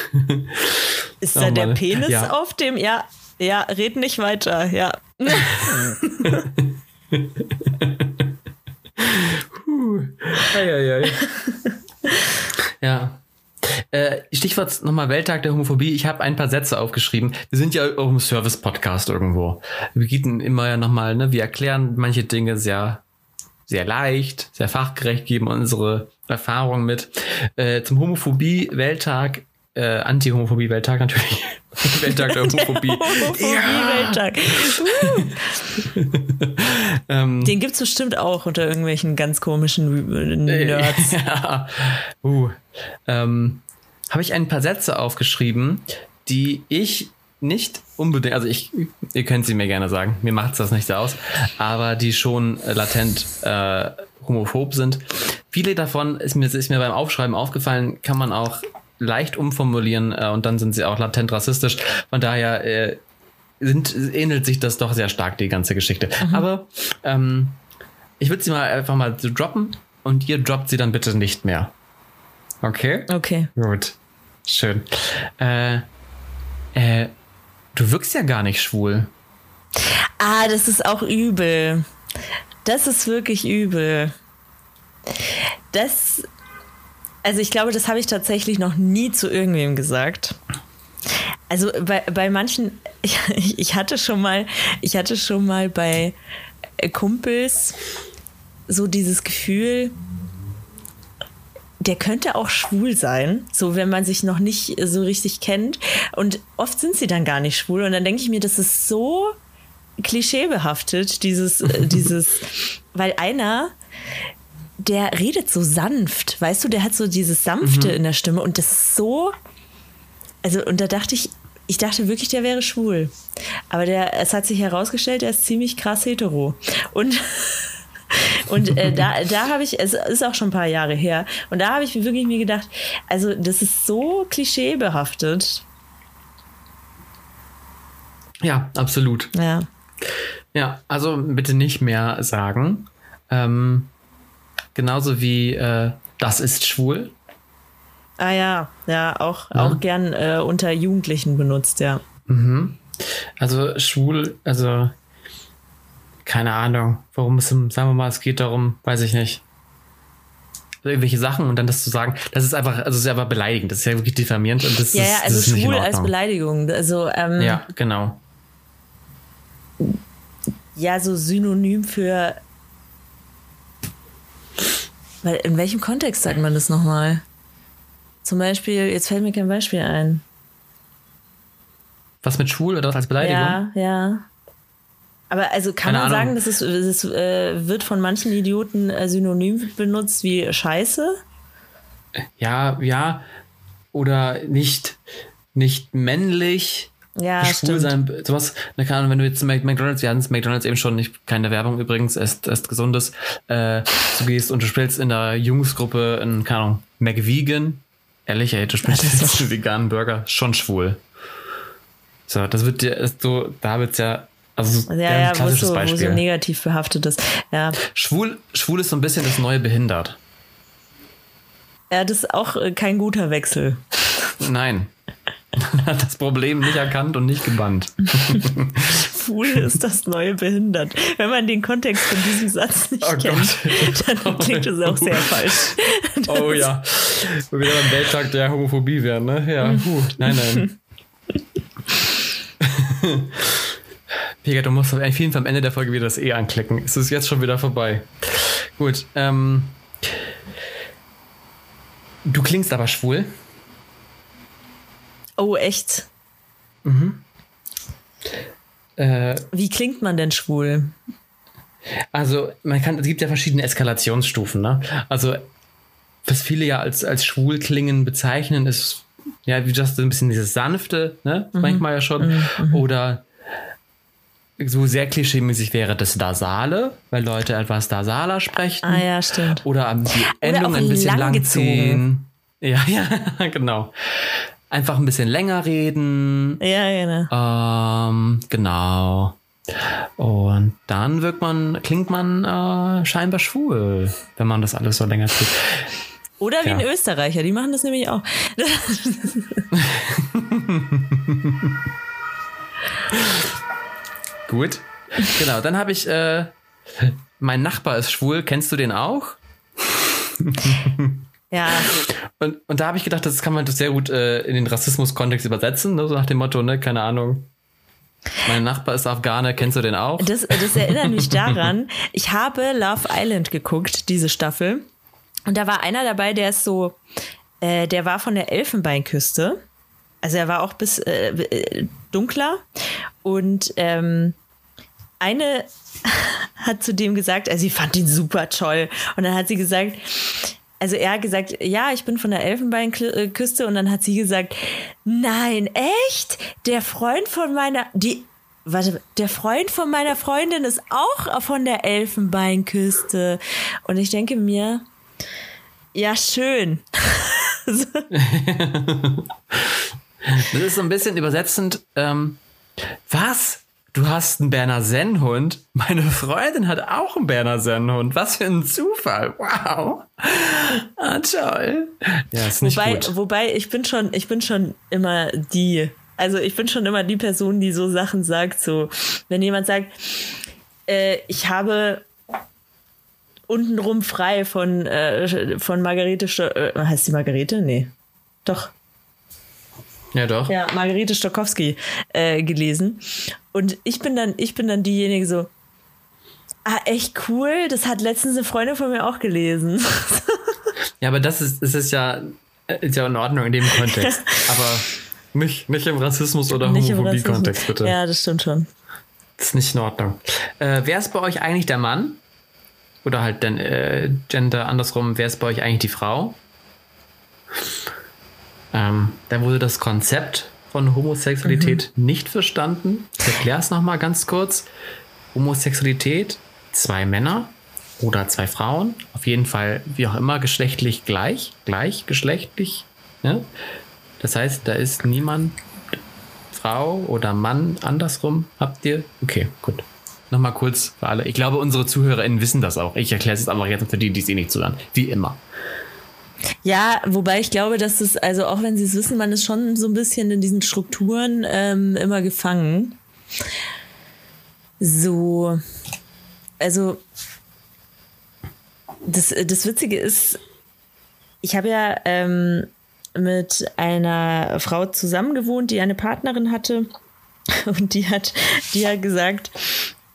Ist da oh, der Penis ja. auf dem? Ja, ja, red nicht weiter, ja. Eieiei. ja. Äh, Stichwort nochmal Welttag der Homophobie. Ich habe ein paar Sätze aufgeschrieben. Wir sind ja auch im Service-Podcast irgendwo. Wir bieten immer ja nochmal, ne, wir erklären manche Dinge sehr, sehr leicht, sehr fachgerecht, geben unsere Erfahrungen mit. Äh, zum Homophobie-Welttag äh, Anti-Homophobie-Welttag natürlich. Welttag der Homophobie. Homophobie-Welttag. ähm, Den gibt es bestimmt auch unter irgendwelchen ganz komischen Nerds. ja. Uh. Ähm, Habe ich ein paar Sätze aufgeschrieben, die ich nicht unbedingt, also ich, ihr könnt sie mir gerne sagen, mir macht es das nicht so aus, aber die schon latent äh, homophob sind. Viele davon ist mir, ist mir beim Aufschreiben aufgefallen, kann man auch leicht umformulieren äh, und dann sind sie auch latent rassistisch. Von daher äh, sind, ähnelt sich das doch sehr stark, die ganze Geschichte. Mhm. Aber ähm, ich würde sie mal einfach mal droppen und ihr droppt sie dann bitte nicht mehr. Okay? Okay. Gut. Schön. Äh, äh, du wirkst ja gar nicht schwul. Ah, das ist auch übel. Das ist wirklich übel. Das also ich glaube, das habe ich tatsächlich noch nie zu irgendwem gesagt. Also bei, bei manchen, ich, ich hatte schon mal, ich hatte schon mal bei Kumpels so dieses Gefühl, der könnte auch schwul sein, so wenn man sich noch nicht so richtig kennt. Und oft sind sie dann gar nicht schwul. Und dann denke ich mir, das ist so klischeebehaftet, dieses, dieses, weil einer, der redet so sanft, weißt du, der hat so dieses Sanfte mhm. in der Stimme und das ist so. Also, und da dachte ich, ich dachte wirklich, der wäre schwul. Aber der, es hat sich herausgestellt, er ist ziemlich krass hetero. Und, und äh, da, da habe ich, es ist auch schon ein paar Jahre her, und da habe ich wirklich mir gedacht, also das ist so klischeebehaftet. Ja, absolut. Ja. Ja, also bitte nicht mehr sagen. Ähm, genauso wie äh, das ist schwul. Ah ja, ja, auch, Ja. auch gern äh, unter Jugendlichen benutzt, ja. Also schwul, also keine Ahnung, worum es, sagen wir mal, es geht darum, weiß ich nicht. Irgendwelche Sachen und dann das zu sagen, das ist einfach, also das ist einfach beleidigend, das ist ja wirklich diffamierend und das Ja, ist, ja, also ist schwul als. Beleidigung. Also, ähm, Ja, genau. ja, so synonym für. Weil in welchem Kontext sagt man das nochmal? Zum Beispiel, jetzt fällt mir kein Beispiel ein. Was mit schwul oder was als Beleidigung? Ja, ja. Aber also kann Keine man Ahnung. sagen, dass es, es äh, wird von manchen Idioten äh, synonym benutzt wie Scheiße? Ja, ja. Oder nicht, nicht männlich. Ja, schwul stimmt. sein, sowas. Na, keine Ahnung, wenn du jetzt zu McDonalds, wir hatten es McDonalds eben schon, nicht, keine Werbung übrigens, erst, erst gesundes, äh, du gehst und du spielst in der Jungsgruppe in, keine Ahnung, McVegan. Ehrlich, ey, du spielst jetzt einen veganen Burger, schon schwul. So, das wird dir, ist so, da wird's ja, also Ja, ja, ein ja, wo es klassisches so, wo Beispiel. so negativ behaftet ist. Ja, schwul, schwul ist so ein bisschen das neue behindert. ja das ist auch äh, kein guter Wechsel. Nein. Hat das Problem nicht erkannt und nicht gebannt. Schwul ist das neue behindert. Wenn man den Kontext von diesem Satz nicht Oh kennt, dann klingt es auch sehr falsch. Oh ja. Wo wir beim Welttag der Homophobie wären, ne? Ja, puh. Nein, nein. Pega, du musst auf jeden Fall am Ende der Folge wieder das E anklicken. Es ist jetzt schon wieder vorbei. Gut, ähm. Du klingst aber schwul. Oh, echt? Äh, Wie klingt man denn schwul? Also, man kann, es gibt ja verschiedene Eskalationsstufen, ne? Also, was viele ja als, als schwul klingen bezeichnen, ist, ja, wie das so ein bisschen dieses sanfte, ne? Manchmal ja schon. Oder so sehr klischeemäßig wäre das Dasale, weil Leute etwas Dasaler sprechen. Ah ja, stimmt. Oder die Endung ein bisschen lang langgezogen. ziehen. Ja, ja, genau. Einfach ein bisschen länger reden. Ja, genau. Ähm, genau. Und dann wirkt man, klingt man äh, scheinbar schwul, wenn man das alles so länger tut. Oder wie Ja. ein Österreicher, die machen das nämlich auch. Gut. Genau, dann habe ich, äh, mein Nachbar ist schwul, kennst du den auch? Ja, Und, und da habe ich gedacht, das kann man das sehr gut äh, in den Rassismus-Kontext übersetzen, ne? so nach dem Motto, ne, keine Ahnung. Mein Nachbar ist Afghane, kennst du den auch? das, das erinnert mich daran, ich habe Love Island geguckt, diese Staffel. Und da war einer dabei, der ist so, äh, der war von der Elfenbeinküste. Also er war auch bis äh, äh, dunkler. Und ähm, eine hat zu dem gesagt, also sie fand ihn super toll. Und dann hat sie gesagt, also er hat gesagt, ja, ich bin von der Elfenbeinküste. Und dann hat sie gesagt, nein, echt? Der Freund von meiner, die, warte, der Freund von meiner Freundin ist auch von der Elfenbeinküste. Und ich denke mir, ja, schön. Das ist so ein bisschen übersetzend. Ähm, was? Du hast einen Berner Sennhund? Meine Freundin hat auch einen Berner Sennhund. Was für ein Zufall. Wow. Ah, toll. Ja, ist nicht Wobei, gut. wobei ich bin schon, ich bin schon immer die, also ich bin schon immer die Person, die so Sachen sagt, so, wenn jemand sagt, äh, ich habe untenrum frei von, äh, von Margarete, Sto äh, heißt die Margarete? Nee. Doch, Ja, doch. ja, Margarete Stokowski äh, gelesen. Und ich bin dann, ich bin dann diejenige so, ah, echt cool, das hat letztens eine Freundin von mir auch gelesen. Ja, aber das ist, das ist ja, ist ja in Ordnung in dem Kontext. aber nicht, nicht im Rassismus- oder Homophobie-Kontext, bitte. Ja, das stimmt schon. Das ist nicht in Ordnung. Äh, wer ist bei euch eigentlich der Mann? Oder halt dann äh, Gender andersrum, wer ist bei euch eigentlich die Frau? Ähm, da wurde das Konzept von Homosexualität nicht verstanden. Ich erkläre es nochmal ganz kurz. Homosexualität, zwei Männer oder zwei Frauen, auf jeden Fall, wie auch immer, geschlechtlich gleich, gleichgeschlechtlich. Ne? Das heißt, da ist niemand Frau oder Mann andersrum habt ihr? Okay, gut. Nochmal kurz für alle. Ich glaube, unsere ZuhörerInnen wissen das auch. Ich erkläre es jetzt einfach jetzt für die, die es eh nicht zuhören. Wie immer. Ja, wobei ich glaube, dass es, also auch wenn sie es wissen, man ist schon so ein bisschen in diesen Strukturen ähm, immer gefangen. So, also das, das Witzige ist, ich habe ja ähm, mit einer Frau zusammen gewohnt, die eine Partnerin hatte. Und die hat, die hat gesagt,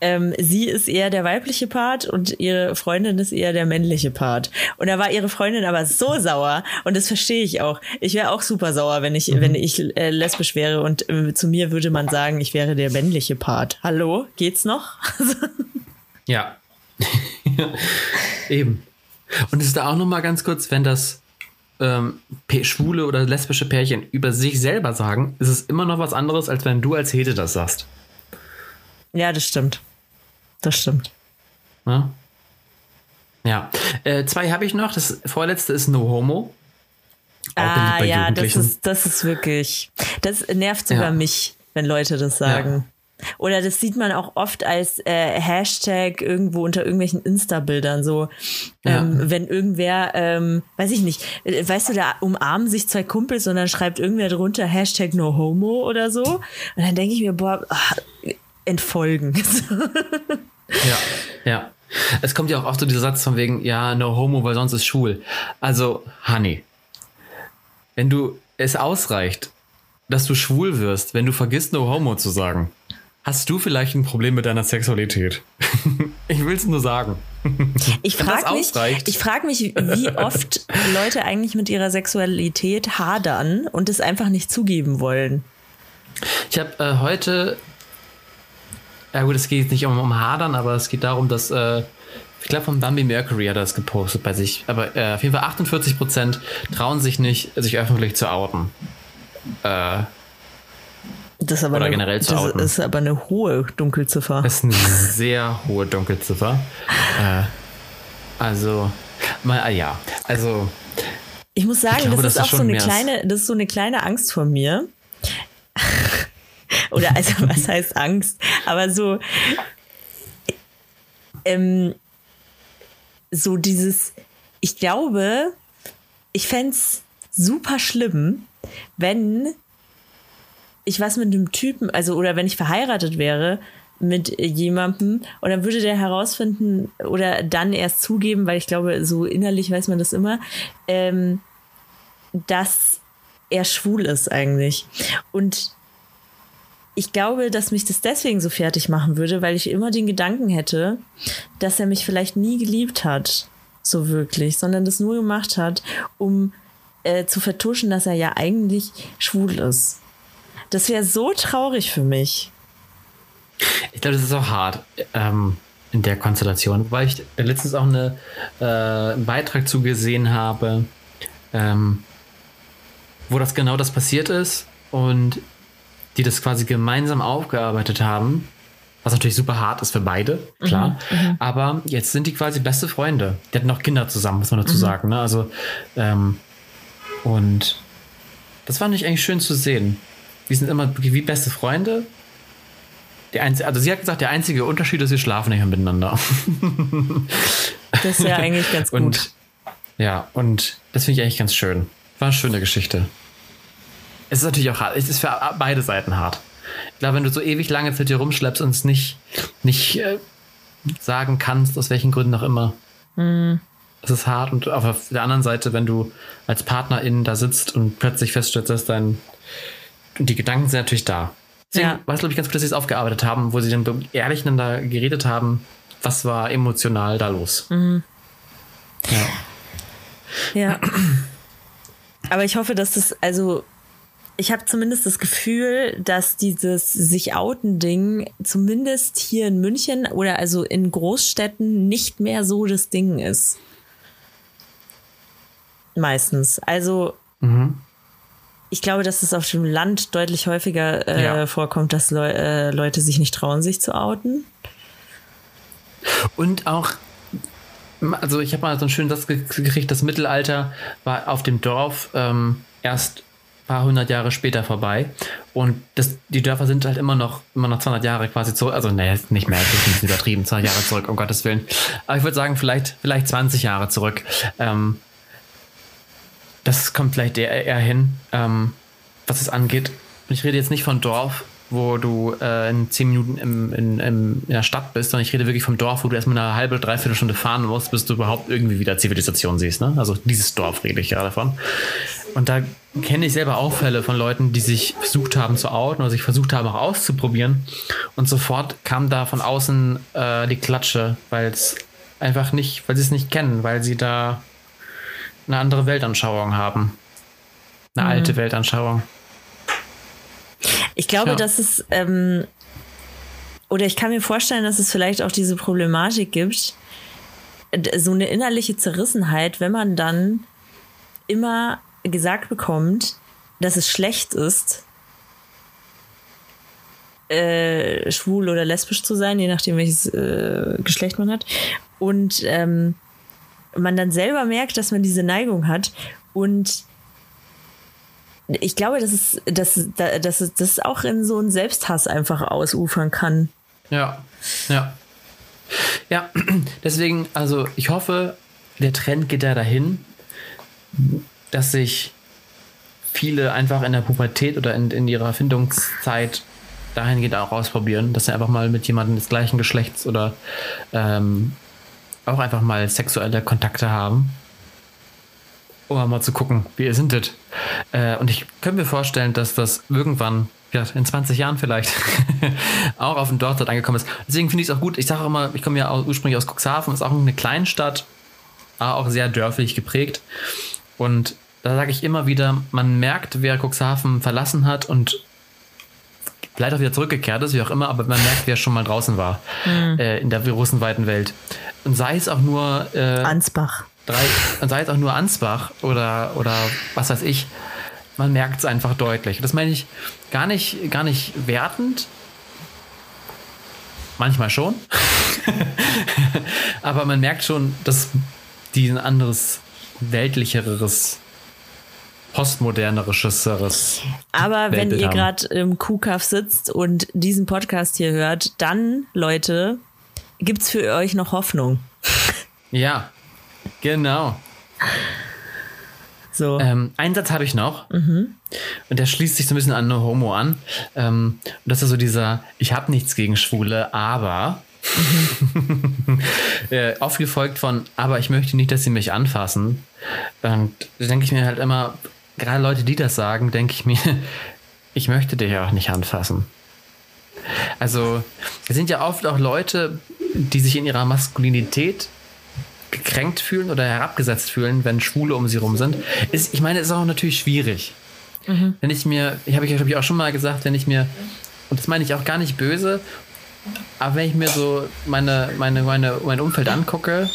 ähm, sie ist eher der weibliche Part und ihre Freundin ist eher der männliche Part. Und da war ihre Freundin aber so sauer und das verstehe ich auch. Ich wäre auch super sauer, wenn ich, mhm. wenn ich äh, lesbisch wäre und äh, zu mir würde man sagen, ich wäre der männliche Part. Hallo, geht's noch? ja. Eben. Und es ist da auch noch mal ganz kurz, wenn das ähm, schwule oder lesbische Pärchen über sich selber sagen, ist es immer noch was anderes, als wenn du als Hete das sagst. Ja, das stimmt. Das stimmt. Ja. ja. Äh, zwei habe ich noch. Das vorletzte ist No Homo. Auch ah, ja, das ist, das ist wirklich. Das nervt sogar ja. mich, wenn Leute das sagen. Ja. Oder das sieht man auch oft als äh, Hashtag irgendwo unter irgendwelchen Insta-Bildern so. Ja. Ähm, wenn irgendwer, ähm, weiß ich nicht, äh, weißt du, da umarmen sich zwei Kumpels und dann schreibt irgendwer drunter Hashtag No Homo oder so. Und dann denke ich mir, boah, ach, entfolgen. ja, ja. Es kommt ja auch oft so dieser Satz von wegen, ja, no homo, weil sonst ist schwul. Also, Honey, wenn du es ausreicht, dass du schwul wirst, wenn du vergisst, no homo zu sagen, Hast du vielleicht ein Problem mit deiner Sexualität? ich will es nur sagen. Ich frage mich, ich frag mich, wie oft Leute eigentlich mit ihrer Sexualität hadern und es einfach nicht zugeben wollen. Ich habe äh, heute, ja gut, es geht nicht um, um Hadern, aber es geht darum, dass, äh, ich glaube, von Bambi Mercury hat er das gepostet bei sich, aber äh, auf jeden Fall 48 Prozent trauen sich nicht, sich öffentlich zu outen. Äh, das ist aber, Oder eine, generell zu das ist aber eine hohe Dunkelziffer. Das ist eine sehr hohe Dunkelziffer. äh, also, mal, ah, ja, also. Ich muss sagen, ich glaube, das, ist das ist auch so eine kleine, das ist so eine kleine Angst von mir. Oder also, was heißt Angst? Aber so, ähm, so dieses, ich glaube, ich fände es super schlimm, wenn ich was mit einem Typen, also oder wenn ich verheiratet wäre mit jemandem und dann würde der herausfinden oder dann erst zugeben, weil ich glaube, so innerlich weiß man das immer, ähm, dass er schwul ist eigentlich. Und ich glaube, dass mich das deswegen so fertig machen würde, weil ich immer den Gedanken hätte, dass er mich vielleicht nie geliebt hat, so wirklich, sondern das nur gemacht hat, um äh, zu vertuschen, dass er ja eigentlich schwul ist. Das wäre so traurig für mich. Ich glaube, das ist auch hart ähm, in der Konstellation. Wobei ich letztens auch eine, äh, einen Beitrag zugesehen habe, ähm, wo das genau das passiert ist und die das quasi gemeinsam aufgearbeitet haben. Was natürlich super hart ist für beide, klar. Mhm, mhm. Aber jetzt sind die quasi beste Freunde. Die hatten auch Kinder zusammen, muss man dazu mhm. sagen. Ne? Also, ähm, und das fand ich eigentlich schön zu sehen. Wir sind immer wie beste Freunde. Die einzige, also sie hat gesagt, der einzige Unterschied ist, wir schlafen nicht mehr miteinander. Das ist ja eigentlich ganz gut. Und, ja, und das finde ich eigentlich ganz schön. War eine schöne Geschichte. Es ist natürlich auch hart. Es ist für beide Seiten hart. Ich glaube, wenn du so ewig lange für dir rumschleppst und es nicht, nicht äh, sagen kannst, aus welchen Gründen auch immer, mhm. es ist hart. Und auf der anderen Seite, wenn du als Partnerin da sitzt und plötzlich feststellst, dass dein und die Gedanken sind natürlich da. Deswegen ja. war es, glaube ich, ganz gut, dass sie es aufgearbeitet haben, wo sie dann ehrlich miteinander geredet haben, was war emotional da los. Mhm. Ja. Ja. Aber ich hoffe, dass das, also ich habe zumindest das Gefühl, dass dieses sich outen Ding zumindest hier in München oder also in Großstädten nicht mehr so das Ding ist. Meistens. Also mhm ich glaube, dass es auf dem Land deutlich häufiger äh, ja. vorkommt, dass Le äh, Leute sich nicht trauen, sich zu outen. Und auch, also ich habe mal so einen schönen Satz gekriegt, das Mittelalter war auf dem Dorf ähm, erst paar hundert Jahre später vorbei. Und das, die Dörfer sind halt immer noch, immer noch 200 Jahre quasi zurück. Also, nee, nicht mehr, das ist übertrieben, 200 Jahre zurück, um Gottes Willen. Aber ich würde sagen, vielleicht, vielleicht 20 Jahre zurück. Ähm, das kommt vielleicht eher, eher hin, ähm, was es angeht. Und ich rede jetzt nicht von Dorf, wo du äh, in zehn Minuten im, in, in, in der Stadt bist, sondern ich rede wirklich vom Dorf, wo du erstmal eine halbe, dreiviertel Stunde fahren musst, bis du überhaupt irgendwie wieder Zivilisation siehst. Ne? Also dieses Dorf rede ich gerade von. Und da kenne ich selber auch Fälle von Leuten, die sich versucht haben zu outen oder sich versucht haben auch auszuprobieren. Und sofort kam da von außen äh, die Klatsche, weil es einfach nicht, weil sie es nicht kennen, weil sie da eine andere Weltanschauung haben. Eine mhm. alte Weltanschauung. Ich glaube, ja. dass es, ähm, oder ich kann mir vorstellen, dass es vielleicht auch diese Problematik gibt, so eine innerliche Zerrissenheit, wenn man dann immer gesagt bekommt, dass es schlecht ist, äh, schwul oder lesbisch zu sein, je nachdem welches äh, Geschlecht man hat. Und ähm, man dann selber merkt, dass man diese Neigung hat und ich glaube, dass es, dass, dass, dass das auch in so einen Selbsthass einfach ausufern kann. Ja, ja. Ja, deswegen, also ich hoffe, der Trend geht da dahin, dass sich viele einfach in der Pubertät oder in, in ihrer Findungszeit dahingehend auch ausprobieren, dass sie einfach mal mit jemandem des gleichen Geschlechts oder ähm, auch einfach mal sexuelle Kontakte haben um mal zu gucken, wie ihr sindet. Äh, und ich könnte mir vorstellen, dass das irgendwann, ja, in 20 Jahren vielleicht, auch auf dem Dorf dort angekommen ist. Deswegen finde ich es auch gut. Ich sage immer, ich komme ja ursprünglich aus Cuxhaven, ist auch eine Kleinstadt, aber auch sehr dörflich geprägt. Und da sage ich immer wieder, man merkt, wer Cuxhaven verlassen hat und vielleicht auch wieder zurückgekehrt ist, wie auch immer, aber man merkt, wer schon mal draußen war mhm. äh, in der großen, weiten Welt. Und sei es auch nur äh, Ansbach drei, sei es auch nur Ansbach oder, oder was weiß ich, man merkt es einfach deutlich. Das meine ich gar nicht, gar nicht wertend. Manchmal schon. Aber man merkt schon, dass die ein anderes, weltlicheres, postmoderneres. Aber wenn ihr gerade im Kuhkaff sitzt und diesen Podcast hier hört, dann, Leute, gibt es für euch noch Hoffnung. Ja, Genau. So. Ähm, einen Satz habe ich noch. Mhm. Und der schließt sich so ein bisschen an eine Homo an. Ähm, und das ist so dieser, ich habe nichts gegen Schwule, aber. Mhm. äh, aufgefolgt von, aber ich möchte nicht, dass sie mich anfassen. Und da denke ich mir halt immer, gerade Leute, die das sagen, denke ich mir, ich möchte dich auch nicht anfassen. Also, es sind ja oft auch Leute, die sich in ihrer Maskulinität gekränkt fühlen oder herabgesetzt fühlen, wenn Schwule um sie rum sind. Ist, ich meine, ist auch natürlich schwierig. Mhm. Wenn ich mir, ich habe ich, hab ich auch schon mal gesagt, wenn ich mir, und das meine ich auch gar nicht böse, aber wenn ich mir so meine, meine, meine, mein Umfeld angucke,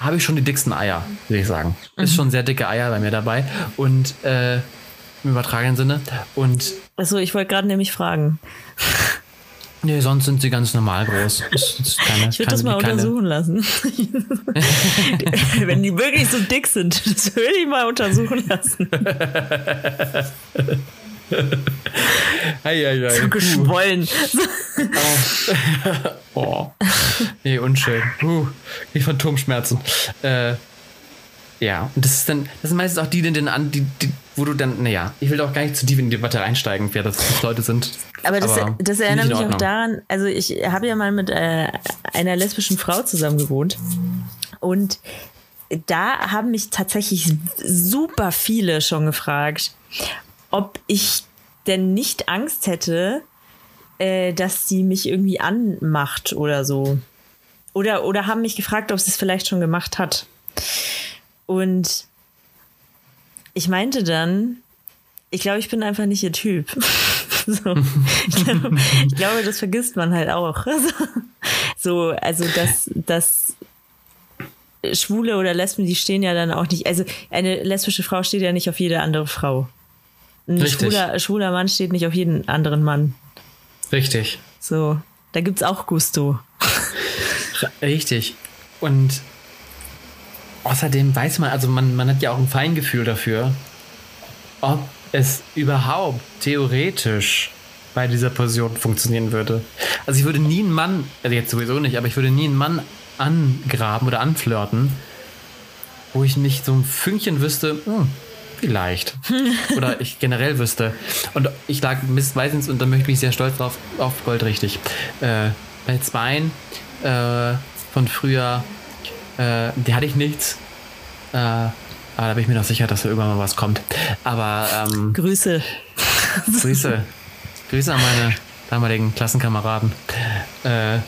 habe ich schon die dicksten Eier, würde ich sagen. Mhm. Ist schon sehr dicke Eier bei mir dabei. Und äh, im übertragenen Sinne. Und. Also ich wollte gerade nämlich fragen. Nee, sonst sind sie ganz normal groß. Keine, ich würde das mal untersuchen lassen. Wenn die wirklich so dick sind, das würde ich mal untersuchen lassen. Ei, ei, ei. So geschwollen. oh. oh. Nee, unschön. Uh, ich Phantomschmerzen. Äh, ja, und das ist dann, das sind meistens auch die, die, die, die wo du dann, naja, ich will auch gar nicht zu tief in die Debatte einsteigen, wer das Leute sind. Aber das, aber das erinnert mich auch daran, also ich habe ja mal mit äh, einer lesbischen Frau zusammen gewohnt und da haben mich tatsächlich super viele schon gefragt, ob ich denn nicht Angst hätte, äh, dass sie mich irgendwie anmacht oder so. Oder, oder haben mich gefragt, ob sie es vielleicht schon gemacht hat. Und ich meinte dann, ich glaube, ich bin einfach nicht ihr Typ. so. ich, glaube, ich, glaube, das vergisst man halt auch. so, also dass, dass Schwule oder Lesben, die stehen ja dann auch nicht, also eine lesbische Frau steht ja nicht auf jede andere Frau. Ein schwuler, schwuler Mann steht nicht auf jeden anderen Mann. Richtig. So, da gibt es auch Gusto. Richtig. Und Außerdem weiß man, also man, man hat ja auch ein Feingefühl dafür, ob es überhaupt theoretisch bei dieser Person funktionieren würde. Also ich würde nie einen Mann, also jetzt sowieso nicht, aber ich würde nie einen Mann angraben oder anflirten, wo ich nicht so ein Fünkchen wüsste, hm, vielleicht. oder ich generell wüsste. Und ich lag meistens, und da möchte ich mich sehr stolz drauf, auf Gold richtig. Äh, bei Zweien äh, von früher, äh, die hatte ich nichts. Äh, aber da bin ich mir noch sicher, dass da irgendwann mal was kommt. Aber ähm, Grüße. Grüße. Grüße an meine damaligen Klassenkameraden. Äh,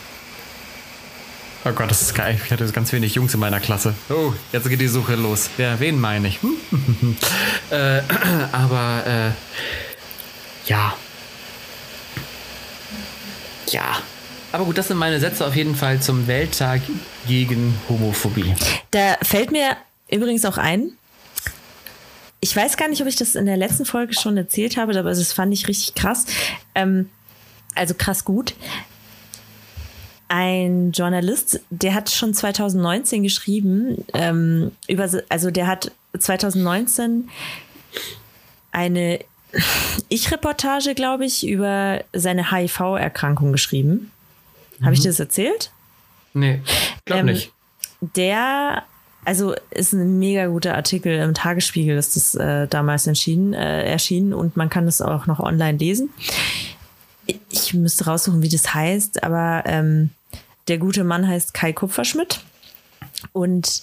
oh Gott, das ist geil. Ich hatte ganz wenig Jungs in meiner Klasse. Oh, jetzt geht die Suche los. Ja, wen meine ich? äh, aber äh, ja. Ja. Aber gut, das sind meine Sätze auf jeden Fall zum Welttag gegen Homophobie. Da fällt mir übrigens auch ein, ich weiß gar nicht, ob ich das in der letzten Folge schon erzählt habe, aber das fand ich richtig krass. Ähm, also krass gut. Ein Journalist, der hat schon 2019 geschrieben, ähm, über, also der hat 2019 eine Ich-Reportage, glaube ich, über seine HIV-Erkrankung geschrieben. Mhm. Habe ich dir das erzählt? Nee, glaube ähm, nicht. Der also ist ein mega guter Artikel im Tagesspiegel, ist das äh, damals entschieden, äh, erschienen und man kann es auch noch online lesen. Ich müsste raussuchen, wie das heißt, aber ähm, der gute Mann heißt Kai Kupferschmidt und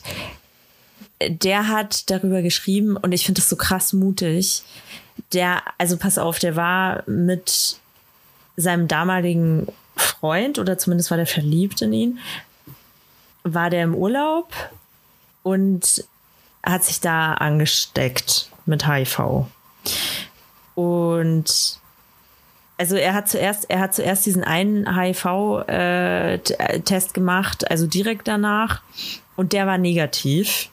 der hat darüber geschrieben und ich finde das so krass mutig. Der, also pass auf, der war mit seinem damaligen Freund oder zumindest war der verliebt in ihn, war der im Urlaub und hat sich da angesteckt mit HIV. Und also er hat zuerst, er hat zuerst diesen einen HIV-Test äh, gemacht, also direkt danach, und der war negativ.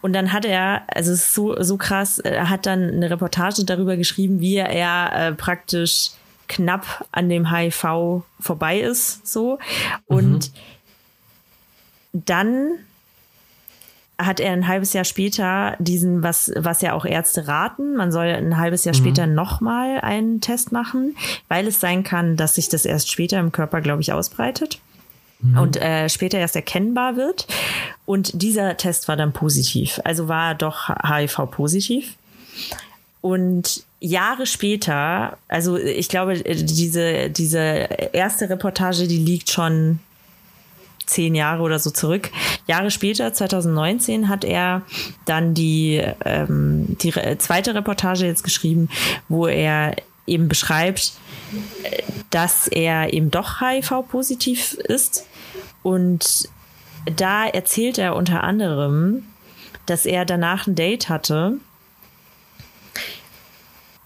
Und dann hat er, also es ist so, so krass, er hat dann eine Reportage darüber geschrieben, wie er äh, praktisch knapp an dem HIV vorbei ist, so. Und mhm. dann hat er ein halbes Jahr später diesen, was, was ja auch Ärzte raten, man soll ein halbes Jahr mhm. später nochmal einen Test machen, weil es sein kann, dass sich das erst später im Körper, glaube ich, ausbreitet mhm. und äh, später erst erkennbar wird. Und dieser Test war dann positiv, also war doch HIV positiv. Und Jahre später, also ich glaube, diese, diese erste Reportage, die liegt schon zehn Jahre oder so zurück. Jahre später, 2019, hat er dann die, ähm, die zweite Reportage jetzt geschrieben, wo er eben beschreibt, dass er eben doch HIV-positiv ist. Und da erzählt er unter anderem, dass er danach ein Date hatte.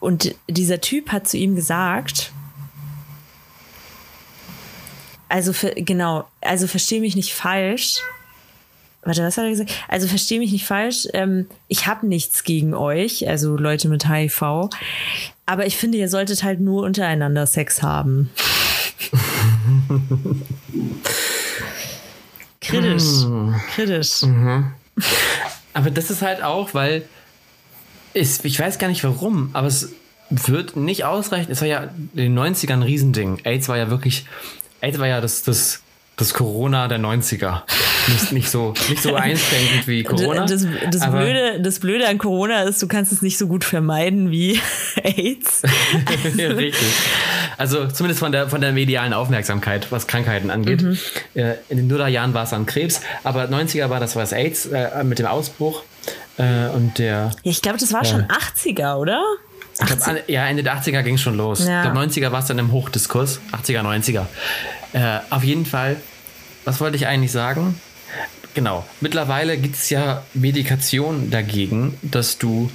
Und dieser Typ hat zu ihm gesagt, also für, genau, also verstehe mich nicht falsch. Warte, was hat er gesagt? Also verstehe mich nicht falsch. Ähm, ich habe nichts gegen euch, also Leute mit HIV. Aber ich finde, ihr solltet halt nur untereinander Sex haben. kritisch. Hm. Kritisch. Mhm. Aber das ist halt auch, weil ist, ich weiß gar nicht warum, aber es wird nicht ausreichen. Es war ja in den 90ern ein Riesending. AIDS war ja wirklich AIDS war ja das, das, das Corona der 90er. Nicht, nicht, so, nicht so einschränkend wie Corona. Das, das, Blöde, das Blöde an Corona ist, du kannst es nicht so gut vermeiden wie AIDS. Richtig. Also zumindest von der, von der medialen Aufmerksamkeit, was Krankheiten angeht. Mhm. Äh, in den Nullerjahren war es dann Krebs, aber 90er war das was AIDS äh, mit dem Ausbruch. Äh, und der, ja, ich glaube, das war schon 80er, oder? Ich glaub, ja, Ende der 80er ging es schon los. Ja. Der 90er war es dann im Hochdiskurs. 80er, 90er. Äh, auf jeden Fall, was wollte ich eigentlich sagen? Genau. Mittlerweile gibt es ja Medikation dagegen, dass du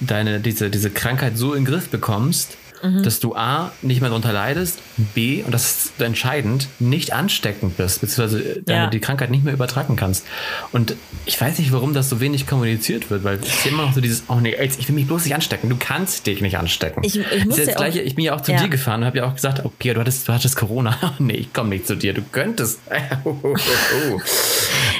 deine, diese, diese Krankheit so in den Griff bekommst, mhm. dass du A, nicht mehr darunter leidest, B, und das ist entscheidend, nicht ansteckend bist, beziehungsweise ja. die Krankheit nicht mehr übertragen kannst. Und ich weiß nicht, warum das so wenig kommuniziert wird, weil es ist immer noch so dieses, oh nee, ich will mich bloß nicht anstecken. Du kannst dich nicht anstecken. Ich, ich, muss das gleiche, ich bin ja auch zu ja. dir gefahren und habe ja auch gesagt, oh Pia, du hattest, du hattest Corona. nee, ich komme nicht zu dir, du könntest. oh, oh, oh, oh.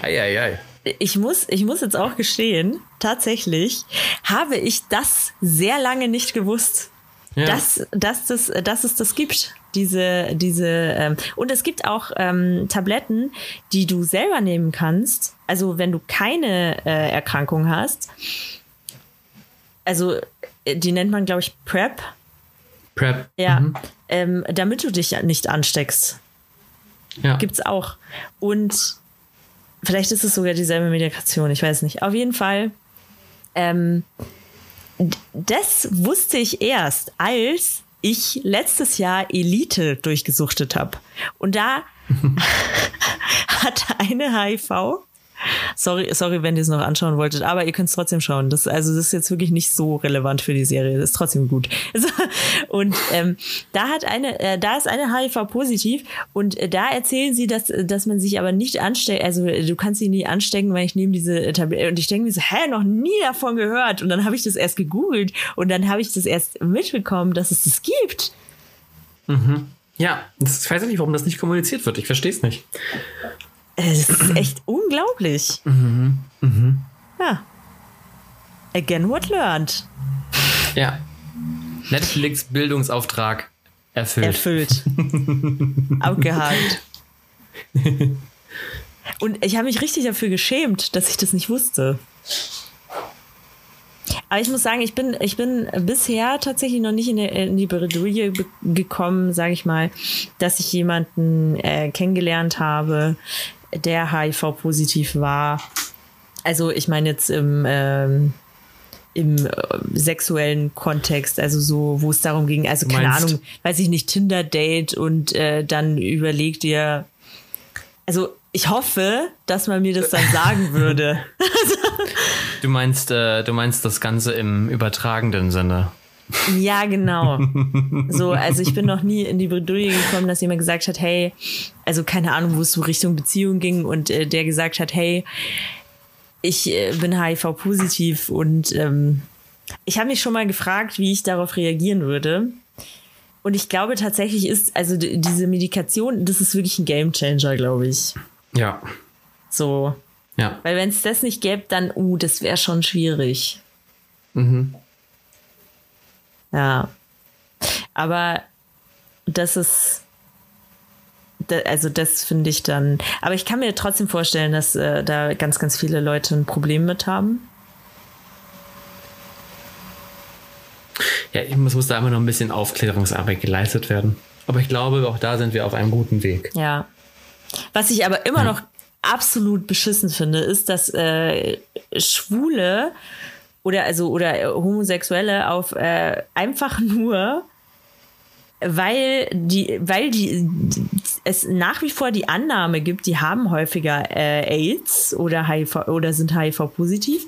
Ei, ei, ei. ich muss, ich muss jetzt auch gestehen, tatsächlich habe ich das sehr lange nicht gewusst. Ja. Dass, dass, das, dass es das gibt. Diese, diese, ähm, und es gibt auch ähm, Tabletten, die du selber nehmen kannst. Also wenn du keine äh, Erkrankung hast. Also die nennt man, glaube ich, PrEP. PrEP. Ja. Mhm. Ähm, damit du dich nicht ansteckst. Ja. Gibt's auch. Und vielleicht ist es sogar dieselbe Medikation, ich weiß nicht. Auf jeden Fall. Ähm, das wusste ich erst, als ich letztes Jahr Elite durchgesuchtet habe. Und da hatte eine HIV Sorry, sorry, wenn ihr es noch anschauen wolltet, aber ihr könnt es trotzdem schauen. Das, also das ist jetzt wirklich nicht so relevant für die Serie. Das ist trotzdem gut. Und ähm, da hat eine, äh, da ist eine HIV positiv und äh, da erzählen sie, dass, dass man sich aber nicht ansteckt. Also du kannst sie nie anstecken, weil ich nehme diese Tablette und ich denke mir so, hä, noch nie davon gehört. Und dann habe ich das erst gegoogelt und dann habe ich das erst mitbekommen, dass es das gibt. Mhm. Ja, ich weiß nicht, warum das nicht kommuniziert wird. Ich verstehe es nicht. Es ist echt unglaublich. Mhm. Mhm. Ja. Again what learned. Ja. Netflix Bildungsauftrag erfüllt. Erfüllt. Abgehakt. Und ich habe mich richtig dafür geschämt, dass ich das nicht wusste. Aber ich muss sagen, ich bin, ich bin bisher tatsächlich noch nicht in, der, in die Bredouille gekommen, sage ich mal, dass ich jemanden äh, kennengelernt habe, der HIV-positiv war. Also ich meine jetzt im, ähm, im äh, sexuellen Kontext, also so, wo es darum ging, also keine Ahnung, weiß ich nicht, Tinder-Date und äh, dann überlegt ihr, also ich hoffe, dass man mir das dann sagen würde. du meinst, äh, du meinst das Ganze im übertragenden Sinne. Ja, genau. So, also ich bin noch nie in die Bredouille gekommen, dass jemand gesagt hat, hey, also keine Ahnung, wo es so Richtung Beziehung ging und äh, der gesagt hat, hey, ich äh, bin HIV-positiv und ähm, ich habe mich schon mal gefragt, wie ich darauf reagieren würde. Und ich glaube tatsächlich ist, also diese Medikation, das ist wirklich ein Gamechanger, glaube ich. Ja. So. Ja. Weil wenn es das nicht gäbe, dann, uh, das wäre schon schwierig. Mhm. Ja. Aber das ist, also das finde ich dann, aber ich kann mir trotzdem vorstellen, dass äh, da ganz, ganz viele Leute ein Problem mit haben. Ja, ich muss, muss da immer noch ein bisschen Aufklärungsarbeit geleistet werden. Aber ich glaube, auch da sind wir auf einem guten Weg. Ja. Was ich aber immer ja. noch absolut beschissen finde, ist, dass äh, Schwule oder also oder äh, Homosexuelle auf äh, einfach nur weil die weil die es nach wie vor die Annahme gibt, die haben häufiger äh, AIDS oder HIV oder sind HIV positiv,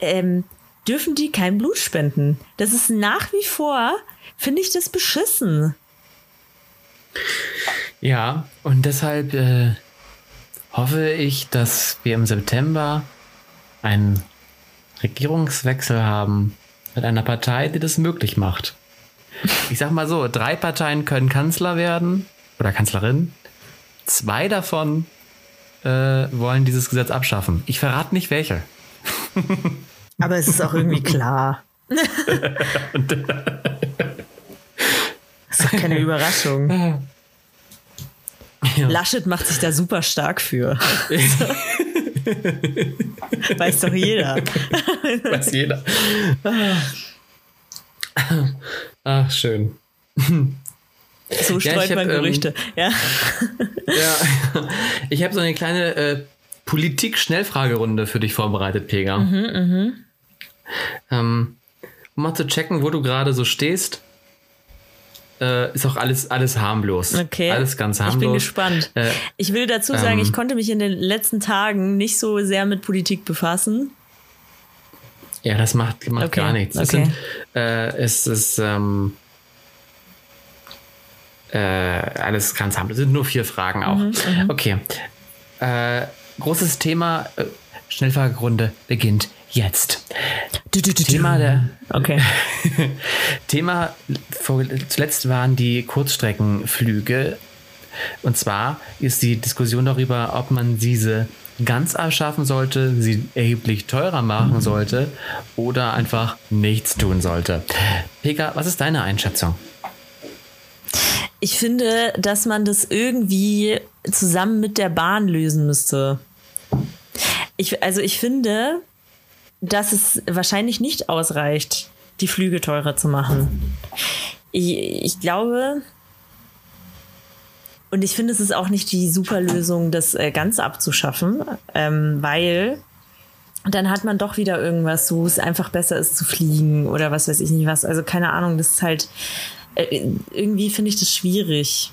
ähm, dürfen die kein Blut spenden. Das ist nach wie vor finde ich das beschissen. Ja, und deshalb äh, hoffe ich, dass wir im September ein Regierungswechsel haben mit einer Partei, die das möglich macht. Ich sag mal so, drei Parteien können Kanzler werden oder Kanzlerin. Zwei davon äh, wollen dieses Gesetz abschaffen. Ich verrate nicht welche. Aber es ist auch irgendwie klar. das ist doch keine Überraschung. Ja. Laschet macht sich da super stark für. Weiß doch jeder. Weiß jeder. Ach, schön. So streut ja, man hab, ähm, Gerüchte. Ähm, ja. ja. Ich habe so eine kleine äh, Politik-Schnellfragerunde für dich vorbereitet, Pega. Mhm, mh. ähm, um mal zu checken, wo du gerade so stehst äh, ist auch alles, alles harmlos. Okay. Alles ganz harmlos. Ich bin gespannt. Äh, ich will dazu sagen, ähm, ich konnte mich in den letzten Tagen nicht so sehr mit Politik befassen. Ja, das macht, macht okay. gar nichts. Okay. Sind, äh, es ist ähm, äh, alles ganz harmlos. Es sind nur vier Fragen auch. Mhm, mhm. okay. Äh, großes Thema. Äh, Schnellfragerunde beginnt jetzt. Du, du, du, Thema der. Okay. Thema vor, zuletzt waren die Kurzstreckenflüge. Und zwar ist die Diskussion darüber, ob man diese ganz abschaffen sollte, sie erheblich teurer machen sollte oder einfach nichts tun sollte. Pega, was ist deine Einschätzung? Ich finde, dass man das irgendwie zusammen mit der Bahn lösen müsste. Ich, also ich finde, dass es wahrscheinlich nicht ausreicht, die Flüge teurer zu machen. Ich, ich glaube, und ich finde, es ist auch nicht die super Lösung, das äh, ganz abzuschaffen, ähm, weil dann hat man doch wieder irgendwas, wo es einfach besser ist zu fliegen oder was weiß ich nicht was. Also keine Ahnung, das ist halt äh, irgendwie finde ich das schwierig.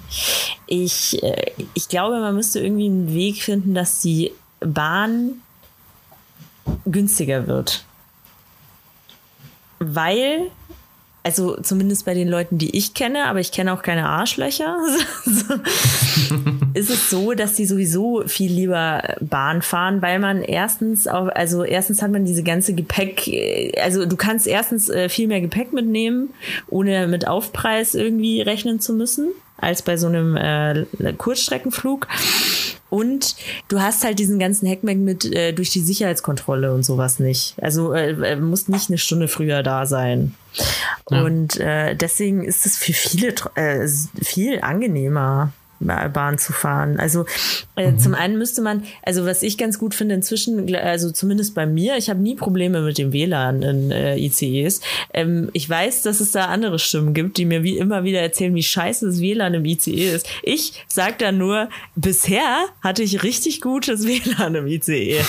Ich, äh, ich glaube, man müsste irgendwie einen Weg finden, dass die Bahn günstiger wird. Weil also zumindest bei den Leuten, die ich kenne, aber ich kenne auch keine Arschlöcher, ist es so, dass die sowieso viel lieber Bahn fahren, weil man erstens auch, also erstens hat man diese ganze Gepäck, also du kannst erstens äh, viel mehr Gepäck mitnehmen, ohne mit Aufpreis irgendwie rechnen zu müssen, als bei so einem äh, Kurzstreckenflug. Und du hast halt diesen ganzen Hackmack mit äh, durch die Sicherheitskontrolle und sowas nicht. Also äh, äh musst nicht eine Stunde früher da sein. Ja. Und äh, deswegen ist es für viele äh, viel angenehmer. Bahn zu fahren. Also äh, mhm. zum einen müsste man, also was ich ganz gut finde inzwischen, also zumindest bei mir, ich habe nie Probleme mit dem WLAN in äh, ICEs. Ähm, ich weiß, dass es da andere Stimmen gibt, die mir wie immer wieder erzählen, wie scheiße das WLAN im ICE ist. Ich sag da nur, bisher hatte ich richtig gutes WLAN im ICE.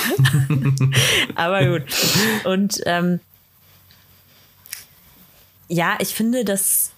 Aber gut. Und ähm, ja, ich finde, dass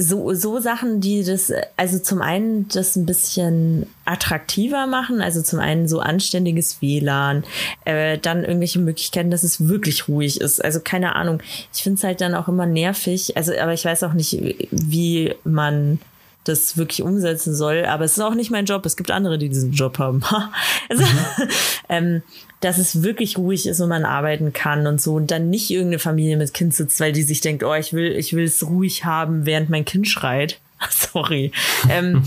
so, so Sachen, die das, also zum einen das ein bisschen attraktiver machen, also zum einen so anständiges WLAN, äh, dann irgendwelche Möglichkeiten, dass es wirklich ruhig ist. Also keine Ahnung. Ich finde es halt dann auch immer nervig. Also, aber ich weiß auch nicht, wie man das wirklich umsetzen soll. Aber es ist auch nicht mein Job. Es gibt andere, die diesen Job haben. also, mhm. ähm, dass es wirklich ruhig ist und man arbeiten kann und so und dann nicht irgendeine Familie mit Kind sitzt, weil die sich denkt, oh, ich will, ich will es ruhig haben, während mein Kind schreit. Sorry. Ähm,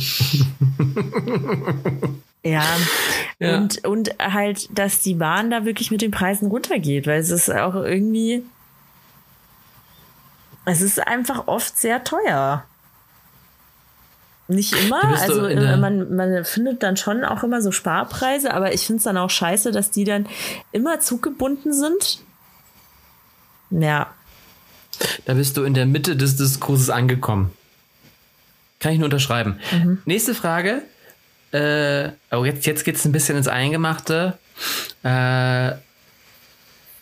ja. ja. Und, und halt, dass die Bahn da wirklich mit den Preisen runtergeht, weil es ist auch irgendwie, es ist einfach oft sehr teuer. Nicht immer. Also äh, man, man findet dann schon auch immer so Sparpreise, aber ich finde es dann auch scheiße, dass die dann immer zuggebunden sind. Ja. Da bist du in der Mitte des Diskurses angekommen. Kann ich nur unterschreiben. Mhm. Nächste Frage. Äh, oh, jetzt, jetzt geht es ein bisschen ins Eingemachte. Äh,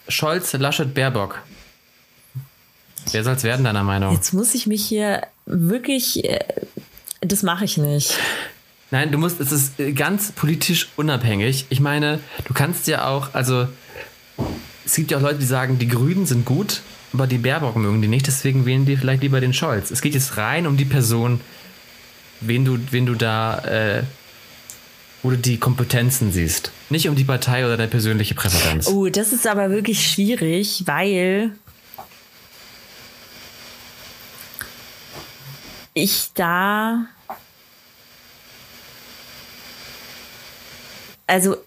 Scholz, Laschet, Baerbock. Wer soll es werden, deiner Meinung? Jetzt muss ich mich hier wirklich äh, das mache ich nicht. Nein, du musst, es ist ganz politisch unabhängig. Ich meine, du kannst ja auch, also es gibt ja auch Leute, die sagen, die Grünen sind gut, aber die Baerbock mögen die nicht, deswegen wählen die vielleicht lieber den Scholz. Es geht jetzt rein um die Person, wen du, wen du da, äh, wo du die Kompetenzen siehst. Nicht um die Partei oder deine persönliche Präferenz. Oh, das ist aber wirklich schwierig, weil ich da. Also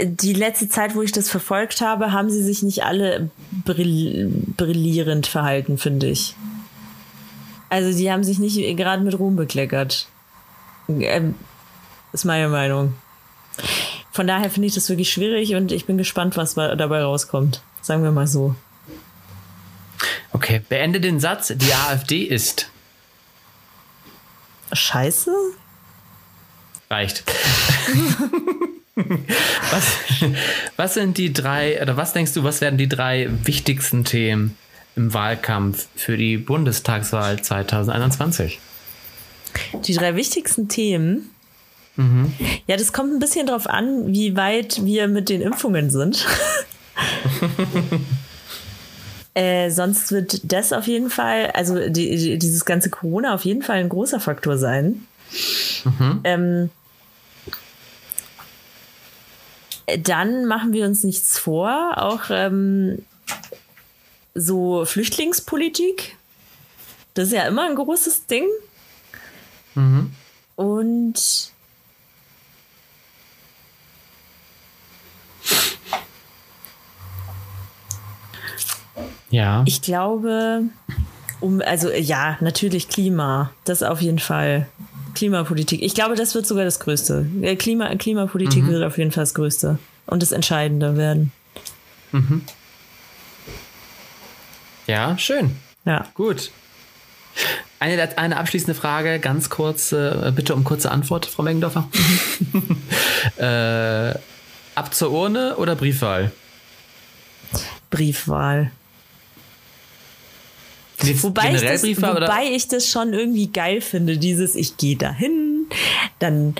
die letzte Zeit, wo ich das verfolgt habe, haben sie sich nicht alle brillierend verhalten, finde ich. Also die haben sich nicht gerade mit Ruhm bekleckert. Ähm, ist meine Meinung. Von daher finde ich das wirklich schwierig und ich bin gespannt, was dabei rauskommt. Sagen wir mal so. Okay, beende den Satz. Die AfD ist Scheiße? Reicht. was, was sind die drei, oder was denkst du, was werden die drei wichtigsten Themen im Wahlkampf für die Bundestagswahl 2021? Die drei wichtigsten Themen? Mhm. Ja, das kommt ein bisschen drauf an, wie weit wir mit den Impfungen sind. Äh, sonst wird das auf jeden Fall, also die, dieses ganze Corona auf jeden Fall ein großer Faktor sein. Mhm. Ähm, dann machen wir uns nichts vor, auch ähm, so Flüchtlingspolitik. Das ist ja immer ein großes Ding. Mhm. Und Ja. Ich glaube, um, also ja, natürlich Klima. Das auf jeden Fall. Klimapolitik. Ich glaube, das wird sogar das Größte. Äh, Klima, Klimapolitik mhm. wird auf jeden Fall das Größte und das Entscheidende werden. Mhm. Ja, schön. Ja. Gut. Eine, eine abschließende Frage, ganz kurz, äh, bitte um kurze Antwort, Frau Mengendorfer. äh, ab zur Urne oder Briefwahl? Briefwahl. Jetzt wobei, ich das, wobei ich das schon irgendwie geil finde, dieses ich gehe dahin, dann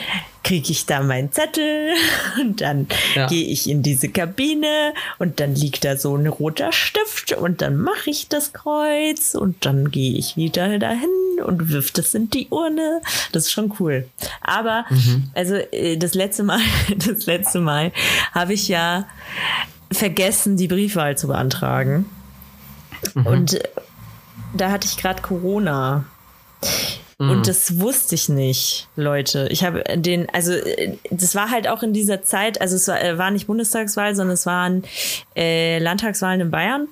kriege ich da meinen Zettel und dann ja. gehe ich in diese Kabine und dann liegt da so ein roter Stift und dann mache ich das Kreuz und dann gehe ich wieder dahin und wirf das in die Urne. Das ist schon cool. Aber mhm. also äh, das letzte Mal, das letzte Mal habe ich ja vergessen, die Briefwahl zu beantragen. Mhm. Und da hatte ich gerade Corona. Und mhm. das wusste ich nicht, Leute. Ich habe den, also das war halt auch in dieser Zeit, also es war, äh, war nicht Bundestagswahl, sondern es waren äh, Landtagswahlen in Bayern.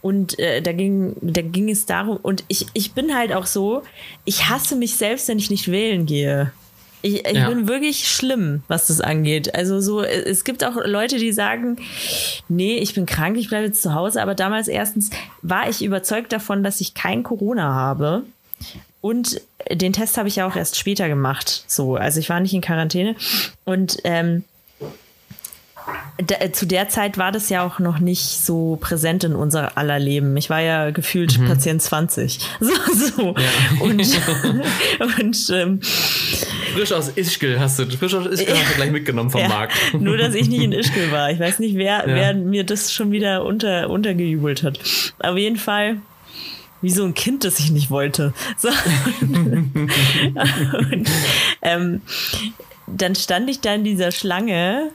Und äh, da ging, da ging es darum, und ich, ich bin halt auch so, ich hasse mich selbst, wenn ich nicht wählen gehe. Ich, ich ja. bin wirklich schlimm, was das angeht. Also so, es gibt auch Leute, die sagen, nee, ich bin krank, ich bleibe jetzt zu Hause. Aber damals erstens war ich überzeugt davon, dass ich kein Corona habe. Und den Test habe ich ja auch erst später gemacht. So, also ich war nicht in Quarantäne. Und ähm, äh, zu der Zeit war das ja auch noch nicht so präsent in unser aller Leben. Ich war ja gefühlt mhm. Patient 20. So, so. Ja. Und, und ähm, frisch aus Ischgl hast du, frisch aus Ischgl ja. hast du gleich mitgenommen vom ja, Markt. Nur, dass ich nicht in Ischgl war. Ich weiß nicht, wer, wer mir das schon wieder unter, untergejubelt hat. Auf jeden Fall wie so ein Kind, das ich nicht wollte. So. und, ähm, dann stand ich da in dieser Schlange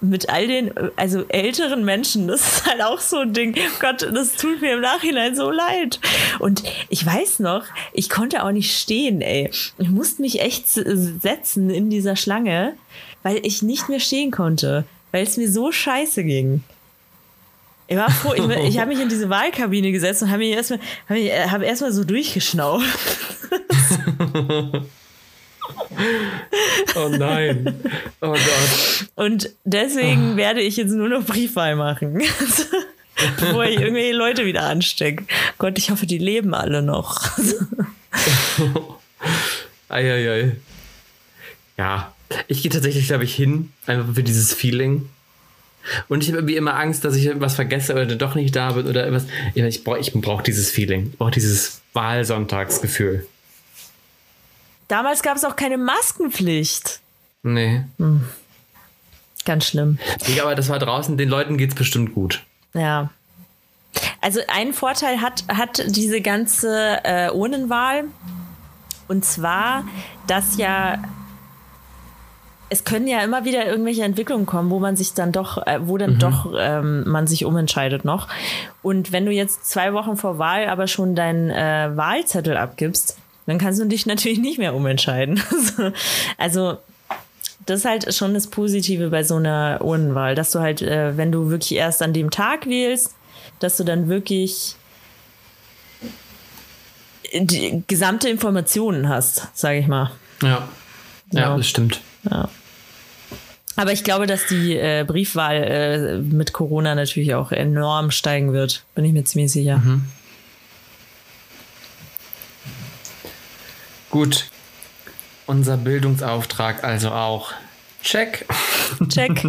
mit all den, also älteren Menschen, das ist halt auch so ein Ding. Gott, das tut mir im Nachhinein so leid. Und ich weiß noch, ich konnte auch nicht stehen, ey. Ich musste mich echt setzen in dieser Schlange, weil ich nicht mehr stehen konnte, weil es mir so scheiße ging. Ich war froh, ich, ich habe mich in diese Wahlkabine gesetzt und habe mich erstmal, hab erstmal so durchgeschnauft. oh nein. Oh Gott. Und deswegen oh. werde ich jetzt nur noch Briefwahl machen. Bevor ich irgendwelche Leute wieder anstecke. Gott, ich hoffe, die leben alle noch. Eieiei. Ja, ich gehe tatsächlich, glaube ich, hin, einfach für dieses Feeling. Und ich habe irgendwie immer Angst, dass ich was vergesse oder doch nicht da bin oder irgendwas. Ich brauche brauch dieses Feeling. Ich brauche dieses Wahlsonntagsgefühl. Damals gab es auch keine Maskenpflicht. Nee. Hm. Ganz schlimm. Ja, aber das war draußen, den Leuten geht es bestimmt gut. Ja. Also einen Vorteil hat, hat diese ganze äh, Urnenwahl. Und zwar, dass ja es können ja immer wieder irgendwelche Entwicklungen kommen, wo man sich dann doch, äh, wo dann mhm. doch ähm, man sich umentscheidet noch. Und wenn du jetzt zwei Wochen vor Wahl aber schon deinen äh, Wahlzettel abgibst, dann kannst du dich natürlich nicht mehr umentscheiden. also das ist halt schon das Positive bei so einer Urnenwahl, dass du halt, äh, wenn du wirklich erst an dem Tag wählst, dass du dann wirklich die gesamte Informationen hast, sage ich mal. Ja. Ja, ja, das stimmt. Ja. Aber ich glaube, dass die äh, Briefwahl äh, mit Corona natürlich auch enorm steigen wird. Bin ich mir ziemlich sicher. Mhm. Gut. Unser Bildungsauftrag also auch. Check. Check.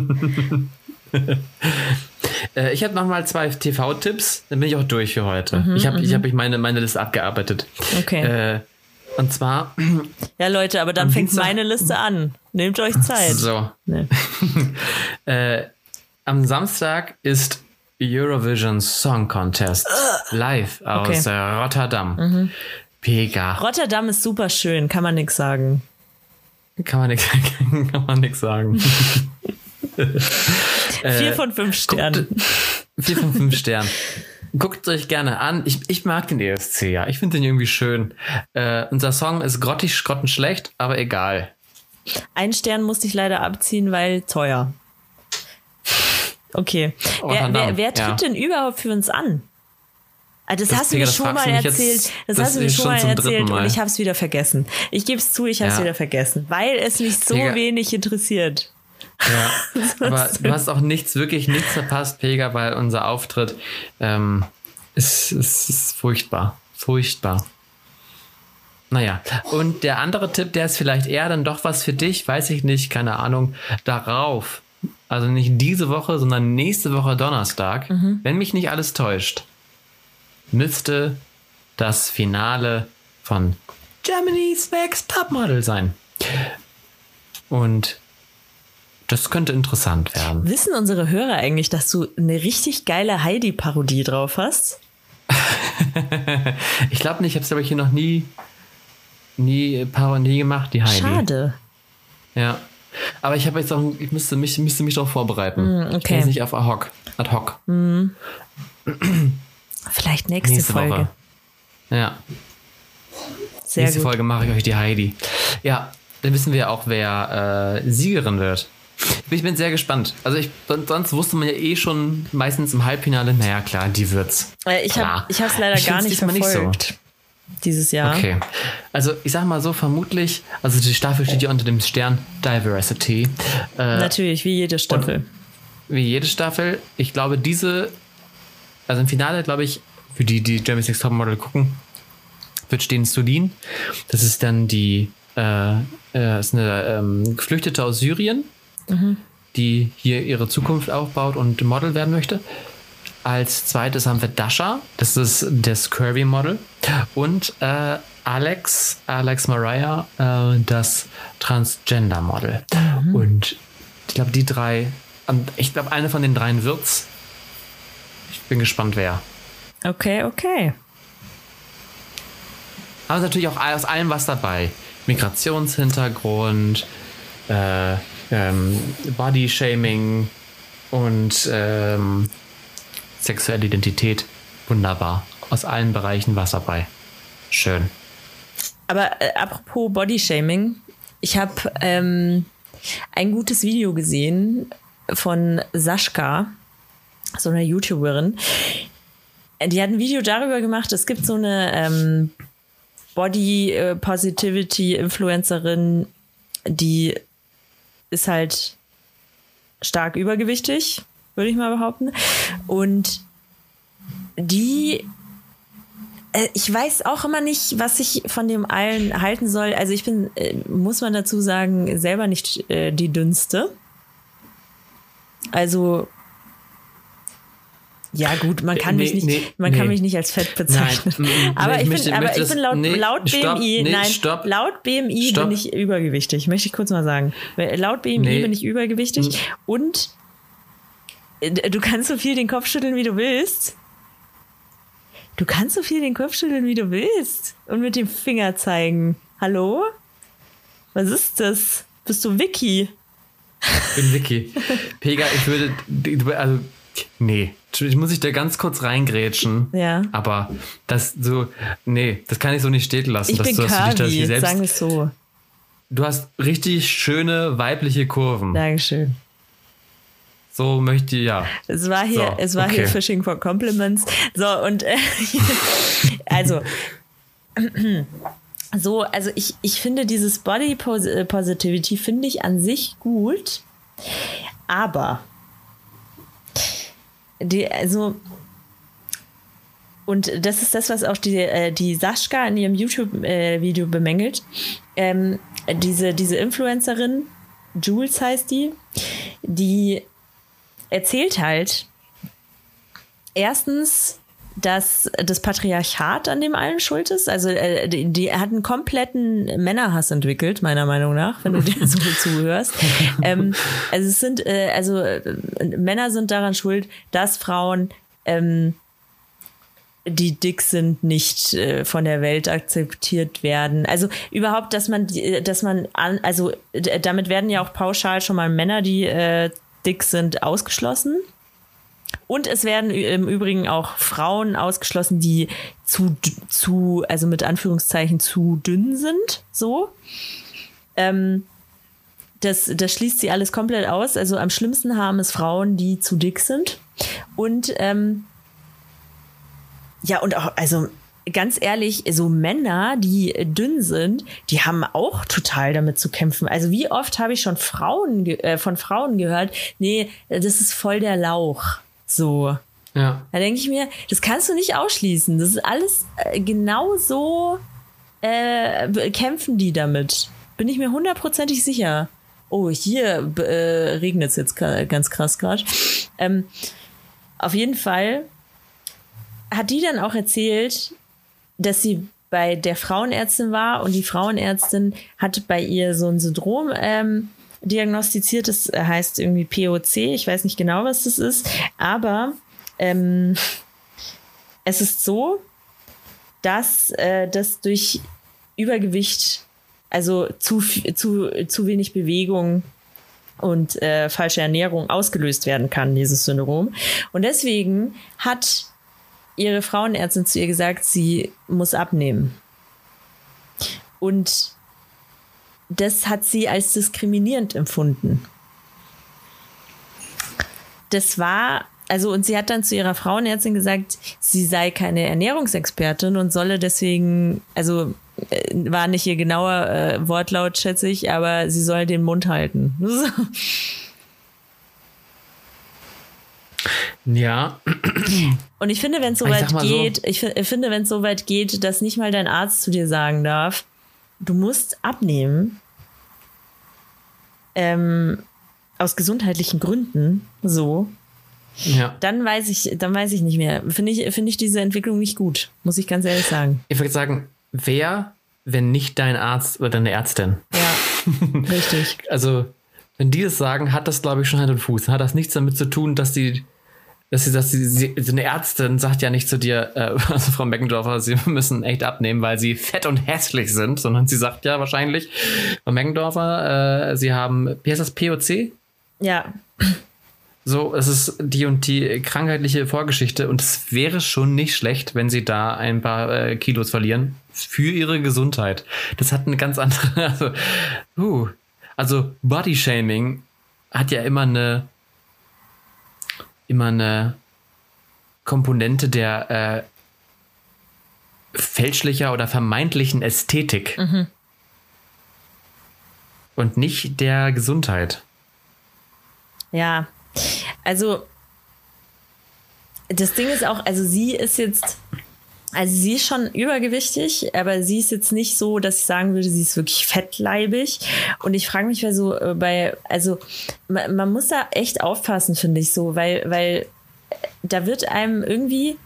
äh, ich habe noch mal zwei TV-Tipps, dann bin ich auch durch für heute. Mhm, ich habe ich mhm. hab meine, meine Liste abgearbeitet. Okay. Äh, und zwar. Ja, Leute, aber dann fängt Dienstag, meine Liste an. Nehmt euch Zeit. So. Nee. äh, am Samstag ist Eurovision Song Contest live aus okay. Äh, Rotterdam. Mhm. Mega. Rotterdam ist super schön, kann man nichts sagen. Kann man nichts kann man nix sagen. vier von fünf Sternen. Guckt, vier von fünf Sternen. Guckt euch gerne an. Ich, ich mag den ESC, ja. Ich finde den irgendwie schön. Äh, unser Song ist grottig, schrottenschlecht, aber egal. Ein Stern musste ich leider abziehen, weil teuer. Okay. Wer, wer, wer, tritt ja. denn überhaupt für uns an? Ah, das, hast du mir schon mal erzählt. das, das, hast du mir schon mal erzählt mal. und ich habe es wieder vergessen. Ich gebe es zu, ich habe es ja. wieder vergessen, weil es mich so Pega. wenig interessiert. Ja, aber du hast auch nichts, wirklich nichts verpasst, Pega, weil unser Auftritt ähm, ist, ist, ist furchtbar. Furchtbar. Naja, und der andere Tipp, der ist vielleicht eher dann doch was für dich, weiß ich nicht, keine Ahnung, darauf. Also nicht diese Woche, sondern nächste Woche Donnerstag, mhm. wenn mich nicht alles täuscht, müsste das Finale von Germany's Next Topmodel sein. Und das könnte interessant werden. Wissen unsere Hörer eigentlich, dass du eine richtig geile Heidi-Parodie drauf hast? ich glaube nicht, ich habe es aber hier noch nie, nie Parodie gemacht, die Heidi. Schade. Ja. Aber ich habe jetzt auch, ich müsste mich, müsste mich darauf vorbereiten. Mm, okay. Ich jetzt nicht auf ad hoc. Ad hoc. Mm. Vielleicht nächste, nächste Folge. Woche. Ja. Sehr nächste gut. Folge mache ich euch die Heidi. Ja, dann wissen wir auch, wer äh, Siegerin wird. Ich bin sehr gespannt. Also ich, sonst wusste man ja eh schon meistens im Halbfinale, naja klar, die wird's. Äh, ich habe es leider ich gar nicht verfolgt. Nicht so. Dieses Jahr. Okay. Also ich sag mal so, vermutlich, also die Staffel steht ja unter dem Stern Diversity. Äh, Natürlich, wie jede Staffel. Wie jede Staffel. Ich glaube, diese, also im Finale, glaube ich, für die, die Jeremy Six Topmodel gucken, wird stehen Sulin. Das ist dann die, äh, äh, ist eine ähm, Geflüchtete aus Syrien mhm. die hier ihre Zukunft aufbaut und Model werden möchte. Als zweites haben wir Dasha, das ist das Kirby-Model. Und äh, Alex, Alex Mariah, äh, das Transgender-Model. Mhm. Und ich glaube, die drei, ich glaube, eine von den dreien wird's. Ich bin gespannt, wer. Okay, okay. Aber natürlich auch aus allem was dabei. Migrationshintergrund, äh, ähm, Body-Shaming und ähm, sexuelle Identität. Wunderbar. Aus allen Bereichen was dabei. Schön. Aber äh, apropos Body-Shaming, ich habe ähm, ein gutes Video gesehen von Sascha, so einer YouTuberin. Die hat ein Video darüber gemacht, es gibt so eine ähm, Body äh, Positivity Influencerin, die ist halt stark übergewichtig, würde ich mal behaupten. Und die äh, ich weiß auch immer nicht, was ich von dem allen halten soll. Also ich bin, äh, muss man dazu sagen, selber nicht die dünnste. Also ja, gut, man kann nee, mich nicht, nee, man nee. kann mich nicht als fett bezeichnen. Nein, aber, ich, möchte, bin, aber ich bin laut, laut stopp, BMI, nein, stopp, laut BMI stopp. bin ich übergewichtig, möchte ich kurz mal sagen. Laut BMI bin ich übergewichtig hm. und äh, du kannst so viel den Kopf schütteln, wie du willst. Du kannst so viel den Kopf schütteln, wie du willst. Und mit dem Finger zeigen. Hallo? Was ist das? Bist du Vicky? Ich bin Vicky. Pega, ich würde, also, nee, ich muss ich da ganz kurz reingrätschen. Ja. Aber das so, nee, das kann ich so nicht stehen lassen. Ich dass bin du, dass du dich selbst, sagen wir so. Du hast richtig schöne weibliche Kurven. Dankeschön. So möchte ich, ja. Es war hier, so, es war okay. hier Fishing for Compliments. So, und äh, also so, also ich, ich finde dieses Body Positivity finde ich an sich gut, aber die, also und das ist das, was auch die, äh, die Sascha in ihrem YouTube-Video bemängelt. Ähm, diese, diese Influencerin, Jules heißt die, die erzählt halt erstens, dass das Patriarchat an dem allen schuld ist. Also äh, die, die, hat einen kompletten Männerhass entwickelt, meiner Meinung nach, wenn du dir so zuhörst. Ähm, also es sind, äh, also äh, Männer sind daran schuld, dass Frauen ähm, die dick sind, nicht äh, von der Welt akzeptiert werden. Also überhaupt, dass man, dass man an, also damit werden ja auch pauschal schon mal Männer, die äh, dick sind, ausgeschlossen. Und es werden im Übrigen auch Frauen ausgeschlossen, die zu, zu also mit Anführungszeichen zu dünn sind, so. Ähm, das, das schließt sie alles komplett aus. Also am schlimmsten haben es Frauen, die zu dick sind. Und ähm, ja, und auch, also ganz ehrlich, so Männer, die dünn sind, die haben auch total damit zu kämpfen. Also wie oft habe ich schon Frauen äh, von Frauen gehört, nee, das ist voll der Lauch. So. Ja. Da denke ich mir, das kannst du nicht ausschließen. Das ist alles äh, genau so äh, kämpfen die damit. Bin ich mir hundertprozentig sicher. Oh, hier äh, regnet es jetzt ganz krass gerade. Ähm, auf jeden Fall hat die dann auch erzählt, dass sie bei der Frauenärztin war und die Frauenärztin hat bei ihr so ein Syndrom ähm, diagnostiziert. Das heißt irgendwie POC. Ich weiß nicht genau, was das ist, aber ähm, es ist so, dass äh, das durch Übergewicht, also zu, zu, zu wenig Bewegung und äh, falsche Ernährung ausgelöst werden kann, dieses Syndrom. Und deswegen hat ihre Frauenärztin zu ihr gesagt, sie muss abnehmen. Und das hat sie als diskriminierend empfunden. Das war, also, und sie hat dann zu ihrer Frauenärztin gesagt, sie sei keine Ernährungsexpertin und solle deswegen, also äh, war nicht ihr genauer äh, Wortlaut, schätze ich, aber sie soll den Mund halten. Ja. Und ich finde, wenn es so weit geht, ich, ich finde, wenn es so weit geht, dass nicht mal dein Arzt zu dir sagen darf, du musst abnehmen, ähm, aus gesundheitlichen Gründen, so, ja. dann weiß ich, dann weiß ich nicht mehr. Finde ich, finde ich diese Entwicklung nicht gut, muss ich ganz ehrlich sagen. Ich würde sagen, wer, wenn nicht dein Arzt oder deine Ärztin? Ja, richtig. Also, wenn die das sagen, hat das, glaube ich, schon Hand und Fuß. Hat das nichts damit zu tun, dass die dass sie, dass sie, sie, eine Ärztin sagt ja nicht zu dir, äh, also Frau Meckendorfer, sie müssen echt abnehmen, weil sie fett und hässlich sind, sondern sie sagt ja wahrscheinlich, Frau Meckendorfer, äh, sie haben, wie heißt das, POC? Ja. So, es ist die und die krankheitliche Vorgeschichte und es wäre schon nicht schlecht, wenn sie da ein paar äh, Kilos verlieren für ihre Gesundheit. Das hat eine ganz andere, also, uh, also Body Shaming hat ja immer eine immer eine Komponente der äh, fälschlicher oder vermeintlichen Ästhetik mhm. und nicht der Gesundheit. Ja, also das Ding ist auch, also sie ist jetzt, also sie ist schon übergewichtig, aber sie ist jetzt nicht so, dass ich sagen würde, sie ist wirklich fettleibig. Und ich frage mich, wer so äh, bei, also man, man muss da echt aufpassen, finde ich so, weil, weil da wird einem irgendwie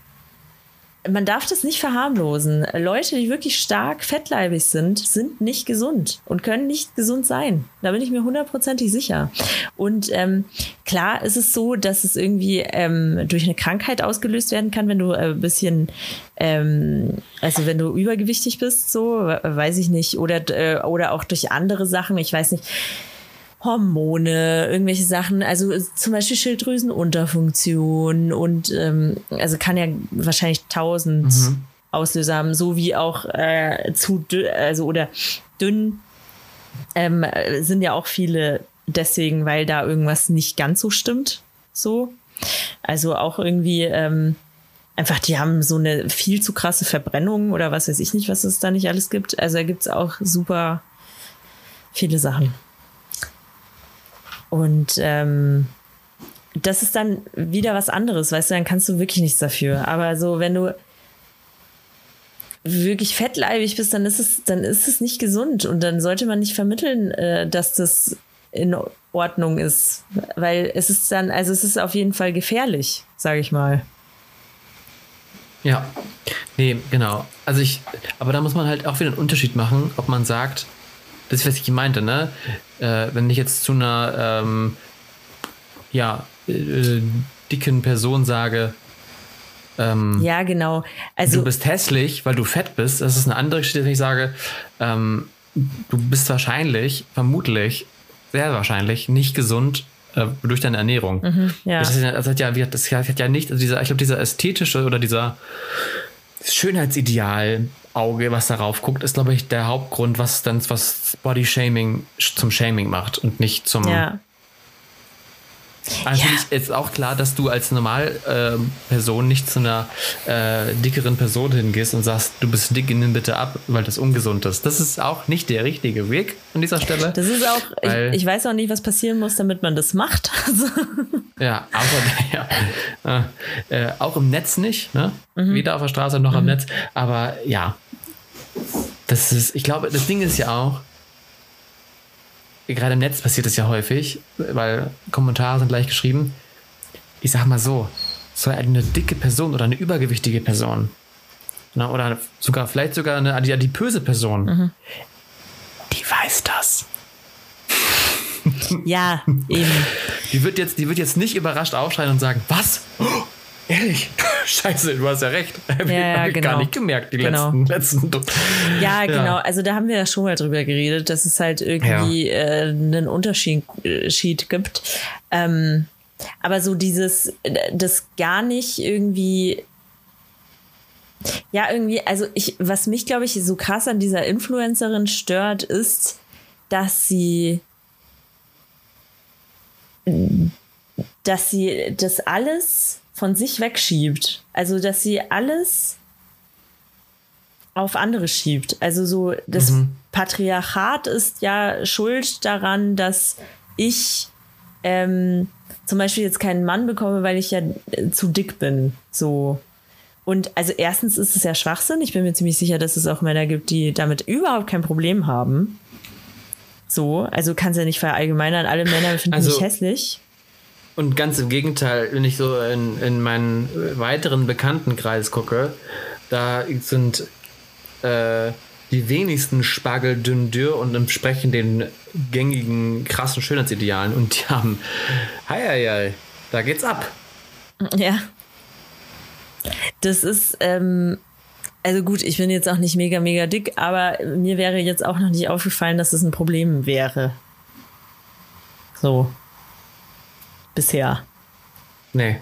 man darf das nicht verharmlosen. Leute, die wirklich stark fettleibig sind, sind nicht gesund und können nicht gesund sein. Da bin ich mir hundertprozentig sicher. Und ähm, klar ist es so, dass es irgendwie ähm, durch eine Krankheit ausgelöst werden kann, wenn du ein äh, bisschen, ähm, also wenn du übergewichtig bist, so, weiß ich nicht, oder, äh, oder auch durch andere Sachen, ich weiß nicht Hormone, irgendwelche Sachen, also zum Beispiel Schilddrüsenunterfunktion und ähm, also kann ja wahrscheinlich tausend mhm. Auslöser haben, so wie auch äh, zu dünn, also oder dünn ähm, sind ja auch viele deswegen, weil da irgendwas nicht ganz so stimmt. So. Also auch irgendwie ähm, einfach, die haben so eine viel zu krasse Verbrennung oder was weiß ich nicht, was es da nicht alles gibt. Also da gibt es auch super viele Sachen. Und ähm, das ist dann wieder was anderes, weißt du, dann kannst du wirklich nichts dafür. Aber so, wenn du wirklich fettleibig bist, dann ist es, dann ist es nicht gesund und dann sollte man nicht vermitteln, äh, dass das in Ordnung ist, weil es ist dann, also es ist auf jeden Fall gefährlich, sage ich mal. Ja, nee, genau. Also ich, aber da muss man halt auch wieder einen Unterschied machen, ob man sagt, das ist, was ich meinte, ne? Äh, wenn ich jetzt zu einer, ähm, ja, äh, dicken Person sage, ähm, ja, genau. Also, du bist hässlich, weil du fett bist. Das ist eine andere Geschichte, wenn ich sage, ähm, du bist wahrscheinlich, vermutlich, sehr wahrscheinlich nicht gesund äh, durch deine Ernährung. Mhm, ja. Das, hat ja, das hat ja nicht, also dieser, ich glaube, dieser ästhetische oder dieser Schönheitsideal Auge, was darauf guckt, ist, glaube ich, der Hauptgrund, was dann was Body Shaming zum Shaming macht und nicht zum. Ja. Also ja. ist auch klar, dass du als Normalperson äh, nicht zu einer äh, dickeren Person hingehst und sagst, du bist dick, nimm bitte ab, weil das ungesund ist. Das ist auch nicht der richtige Weg an dieser Stelle. Das ist auch, ich, ich, weiß auch nicht, was passieren muss, damit man das macht. ja, aber ja, äh, auch im Netz nicht, ne? Mhm. Weder auf der Straße noch mhm. im Netz. Aber ja, das ist, ich glaube, das Ding ist ja auch, gerade im Netz passiert das ja häufig, weil Kommentare sind gleich geschrieben. Ich sag mal so, so eine dicke Person oder eine übergewichtige Person na, oder sogar vielleicht sogar eine adipöse Person, mhm. die weiß das. Ja, eben. Die wird jetzt, die wird jetzt nicht überrascht aufschreien und sagen, was? Oh, ehrlich? Scheiße, du hast ja recht. Hab ja, hab ich genau. gar nicht gemerkt, die genau. letzten, letzten. Ja, genau. Also da haben wir ja schon mal drüber geredet, dass es halt irgendwie ja. äh, einen Unterschied gibt. Ähm, aber so dieses, das gar nicht irgendwie ja, irgendwie, also ich, was mich, glaube ich, so krass an dieser Influencerin stört, ist, dass sie, dass sie das alles von sich wegschiebt. Also, dass sie alles auf andere schiebt. Also so, das mhm. Patriarchat ist ja schuld daran, dass ich ähm, zum Beispiel jetzt keinen Mann bekomme, weil ich ja äh, zu dick bin. So. Und also erstens ist es ja Schwachsinn. Ich bin mir ziemlich sicher, dass es auch Männer gibt, die damit überhaupt kein Problem haben. So, also kannst ja nicht verallgemeinern, alle Männer finden also, mich hässlich. Und ganz im Gegenteil, wenn ich so in, in meinen weiteren Bekanntenkreis gucke, da sind äh, die wenigsten Spargel dünn dürr und entsprechen den gängigen krassen Schönheitsidealen und die haben, hei, hei, hei, da geht's ab. Ja. Das ist, ähm, also gut, ich bin jetzt auch nicht mega, mega dick, aber mir wäre jetzt auch noch nicht aufgefallen, dass es ein Problem wäre. So. Bisher. Nee.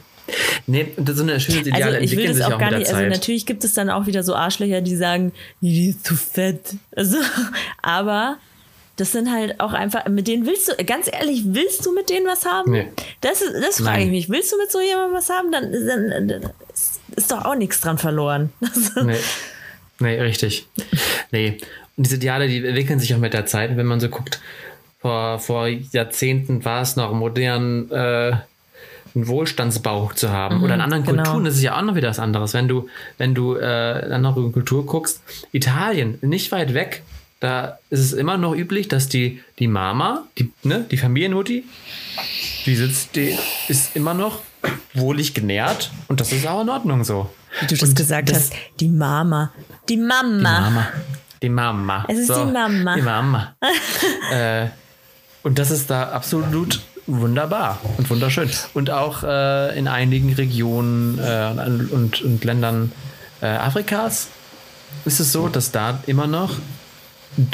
Nee, so eine schöne Ideale also ich will das auch, auch gar nicht, also natürlich gibt es dann auch wieder so Arschlöcher, die sagen, die ist zu fett. Also, aber das sind halt auch einfach, mit denen willst du, ganz ehrlich, willst du mit denen was haben? Nee. Das, das frage ich mich. Willst du mit so jemandem was haben? Dann, dann, dann ist doch auch nichts dran verloren. nee. nee, richtig. Nee. Und diese Ideale, die entwickeln sich auch mit der Zeit. Wenn man so guckt, vor, vor Jahrzehnten war es noch modern, äh, einen Wohlstandsbauch zu haben. Mhm, Oder in anderen genau. Kulturen das ist ja auch noch wieder was anderes. Wenn du, wenn du äh, in andere Kultur guckst, Italien, nicht weit weg, da ist es immer noch üblich, dass die, die Mama, die, ne, die Familienmutti, die sitzt, die ist immer noch wohlig genährt und das ist auch in Ordnung so. Wie du das gesagt das, hast, die Mama. Die Mama. Die Mama. Die Mama. Es ist so, die Mama. Die Mama. äh, und das ist da absolut wunderbar und wunderschön. Und auch äh, in einigen Regionen äh, und, und Ländern äh, Afrikas ist es so, dass da immer noch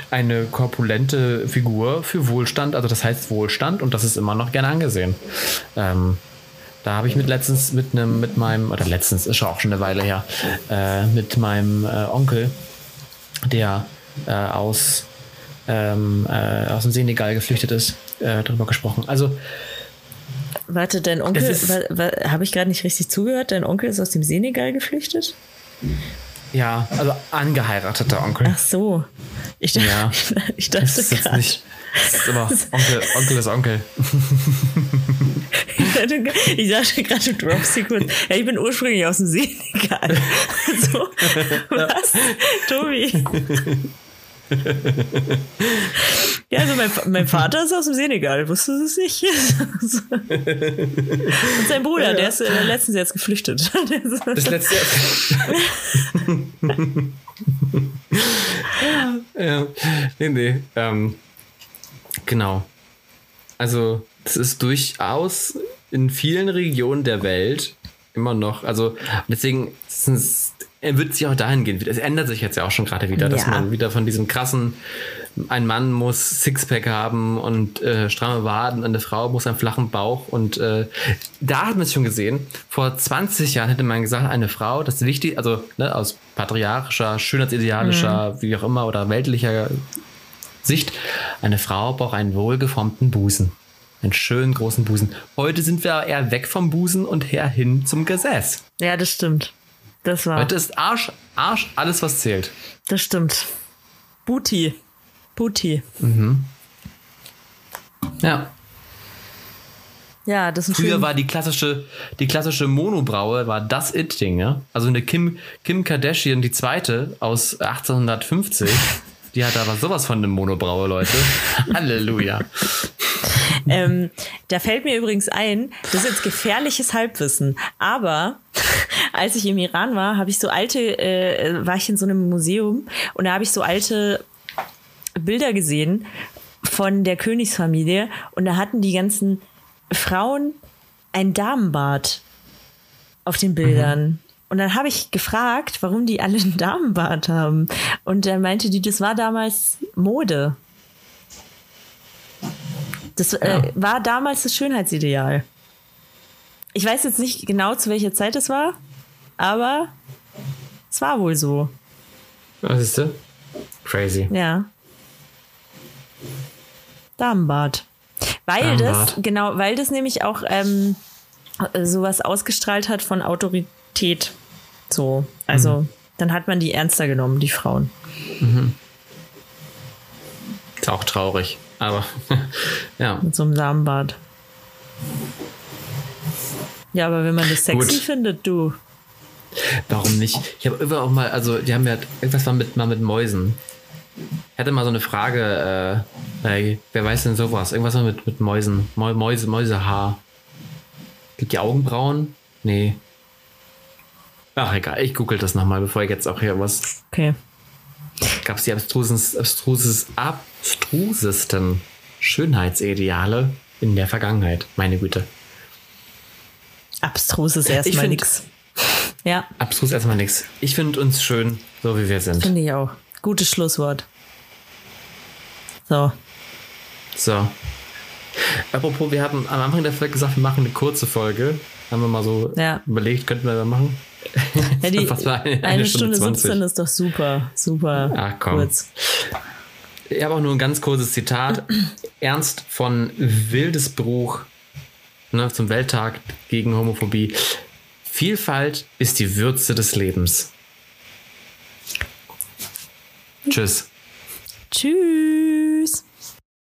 eine korpulente Figur für Wohlstand, also das heißt Wohlstand und das ist immer noch gern angesehen. Ähm, da habe ich mit letztens mit einem, mit meinem, oder letztens ist auch schon eine Weile her, äh, mit meinem äh, Onkel, der äh, aus, ähm, äh, aus dem Senegal geflüchtet ist, äh, darüber gesprochen. Also Warte, dein Onkel, habe ich gerade nicht richtig zugehört? Dein Onkel ist aus dem Senegal geflüchtet? Ja, also angeheirateter Onkel. Ach so. Ich, dachte, ja. ich dachte das ist jetzt nicht. Das ist immer Onkel, Onkel ist Onkel. ich dachte gerade, hier kurz. Ja, ich bin ursprünglich aus dem Senegal. so, was? Tobi. Ja, also mein, mein, Vater ist aus dem Senegal, wusstest du es nicht? Und sein Bruder, ja, ja. der ist äh, letztens jetzt geflüchtet. Das letzte ja, ja. Nee, nee. Ähm, genau. Also, das ist durchaus in vielen Regionen der Welt immer noch, also deswegen er wird sich auch dahin gehen. Es ändert sich jetzt ja auch schon gerade wieder, dass man wieder von diesem krassen ein Mann muss Sixpack haben und äh, stramme Waden, eine Frau muss einen flachen Bauch. Und äh, da hat man es schon gesehen. Vor 20 Jahren hätte man gesagt, eine Frau, das ist wichtig, also ne, aus patriarchischer, schönheitsidealischer, mhm. wie auch immer, oder weltlicher Sicht, eine Frau braucht einen wohlgeformten Busen. Einen schönen großen Busen. Heute sind wir eher weg vom Busen und her hin zum Gesäß. Ja, das stimmt. Das war. Heute ist Arsch, Arsch alles, was zählt. Das stimmt. Booty. Booty. Ja. Ja, das ist Früher schön- war die klassische, die klassische Monobraue, war das It-Ding, ja? Also eine Kim, Kim Kardashian, die zweite aus 1850, die hat aber sowas von eine Monobraue, Leute. Halleluja. Ähm, da fällt mir übrigens ein, das ist jetzt gefährliches Halbwissen, aber als ich im Iran war, habe ich so alte, äh, war ich in so einem Museum und da habe ich so alte Bilder gesehen von der Königsfamilie und da hatten die ganzen Frauen ein Damenbart auf den Bildern. Und dann habe ich gefragt, warum die alle einen Damenbart haben. Und er meinte die, das war damals Mode. Das äh, war damals das Schönheitsideal. Ich weiß jetzt nicht genau, zu welcher Zeit es war, aber es war wohl so. Was ist das? Crazy. Ja. Damenbart. Weil das, Damenbart. genau, weil das nämlich auch ähm, sowas ausgestrahlt hat von Autorität. So. Also, Mhm. dann hat man die ernster genommen, die Frauen. Ist auch traurig. Aber ja. Mit so einem Damenbart. Ja, aber wenn man das sexy Gut. findet, du. Warum nicht? Ich habe immer auch mal, also die haben ja irgendwas mal mit, mal mit Mäusen. Ich hatte mal so eine Frage, äh, wer weiß denn sowas? Irgendwas mit, mit Mäusen. Mäu, Mäuse, Mäusehaar. Gibt die Augenbrauen? Nee. Ach egal, ich google das nochmal, bevor ich jetzt auch hier was. Okay. Gab es die abstrusen, abstruses, abstrusesten Schönheitsideale in der Vergangenheit? Meine Güte. Abstrus ist erstmal nix. Ja, Abstrus erstmal nichts. Ich finde uns schön, so wie wir sind. finde ich auch. Gutes Schlusswort. So. So. Apropos, wir hatten am Anfang der Folge gesagt, wir machen eine kurze Folge. Haben wir mal so Ja. überlegt, könnten wir da machen? Ja, die, eine, eine Stunde, Stunde 17 ist doch super, super Ach, komm. kurz. Ich habe auch nur ein ganz kurzes Zitat. Ernst von Wildesbruch ne, zum Welttag gegen Homophobie. Vielfalt ist die Würze des Lebens. Tschüss. Tschüss.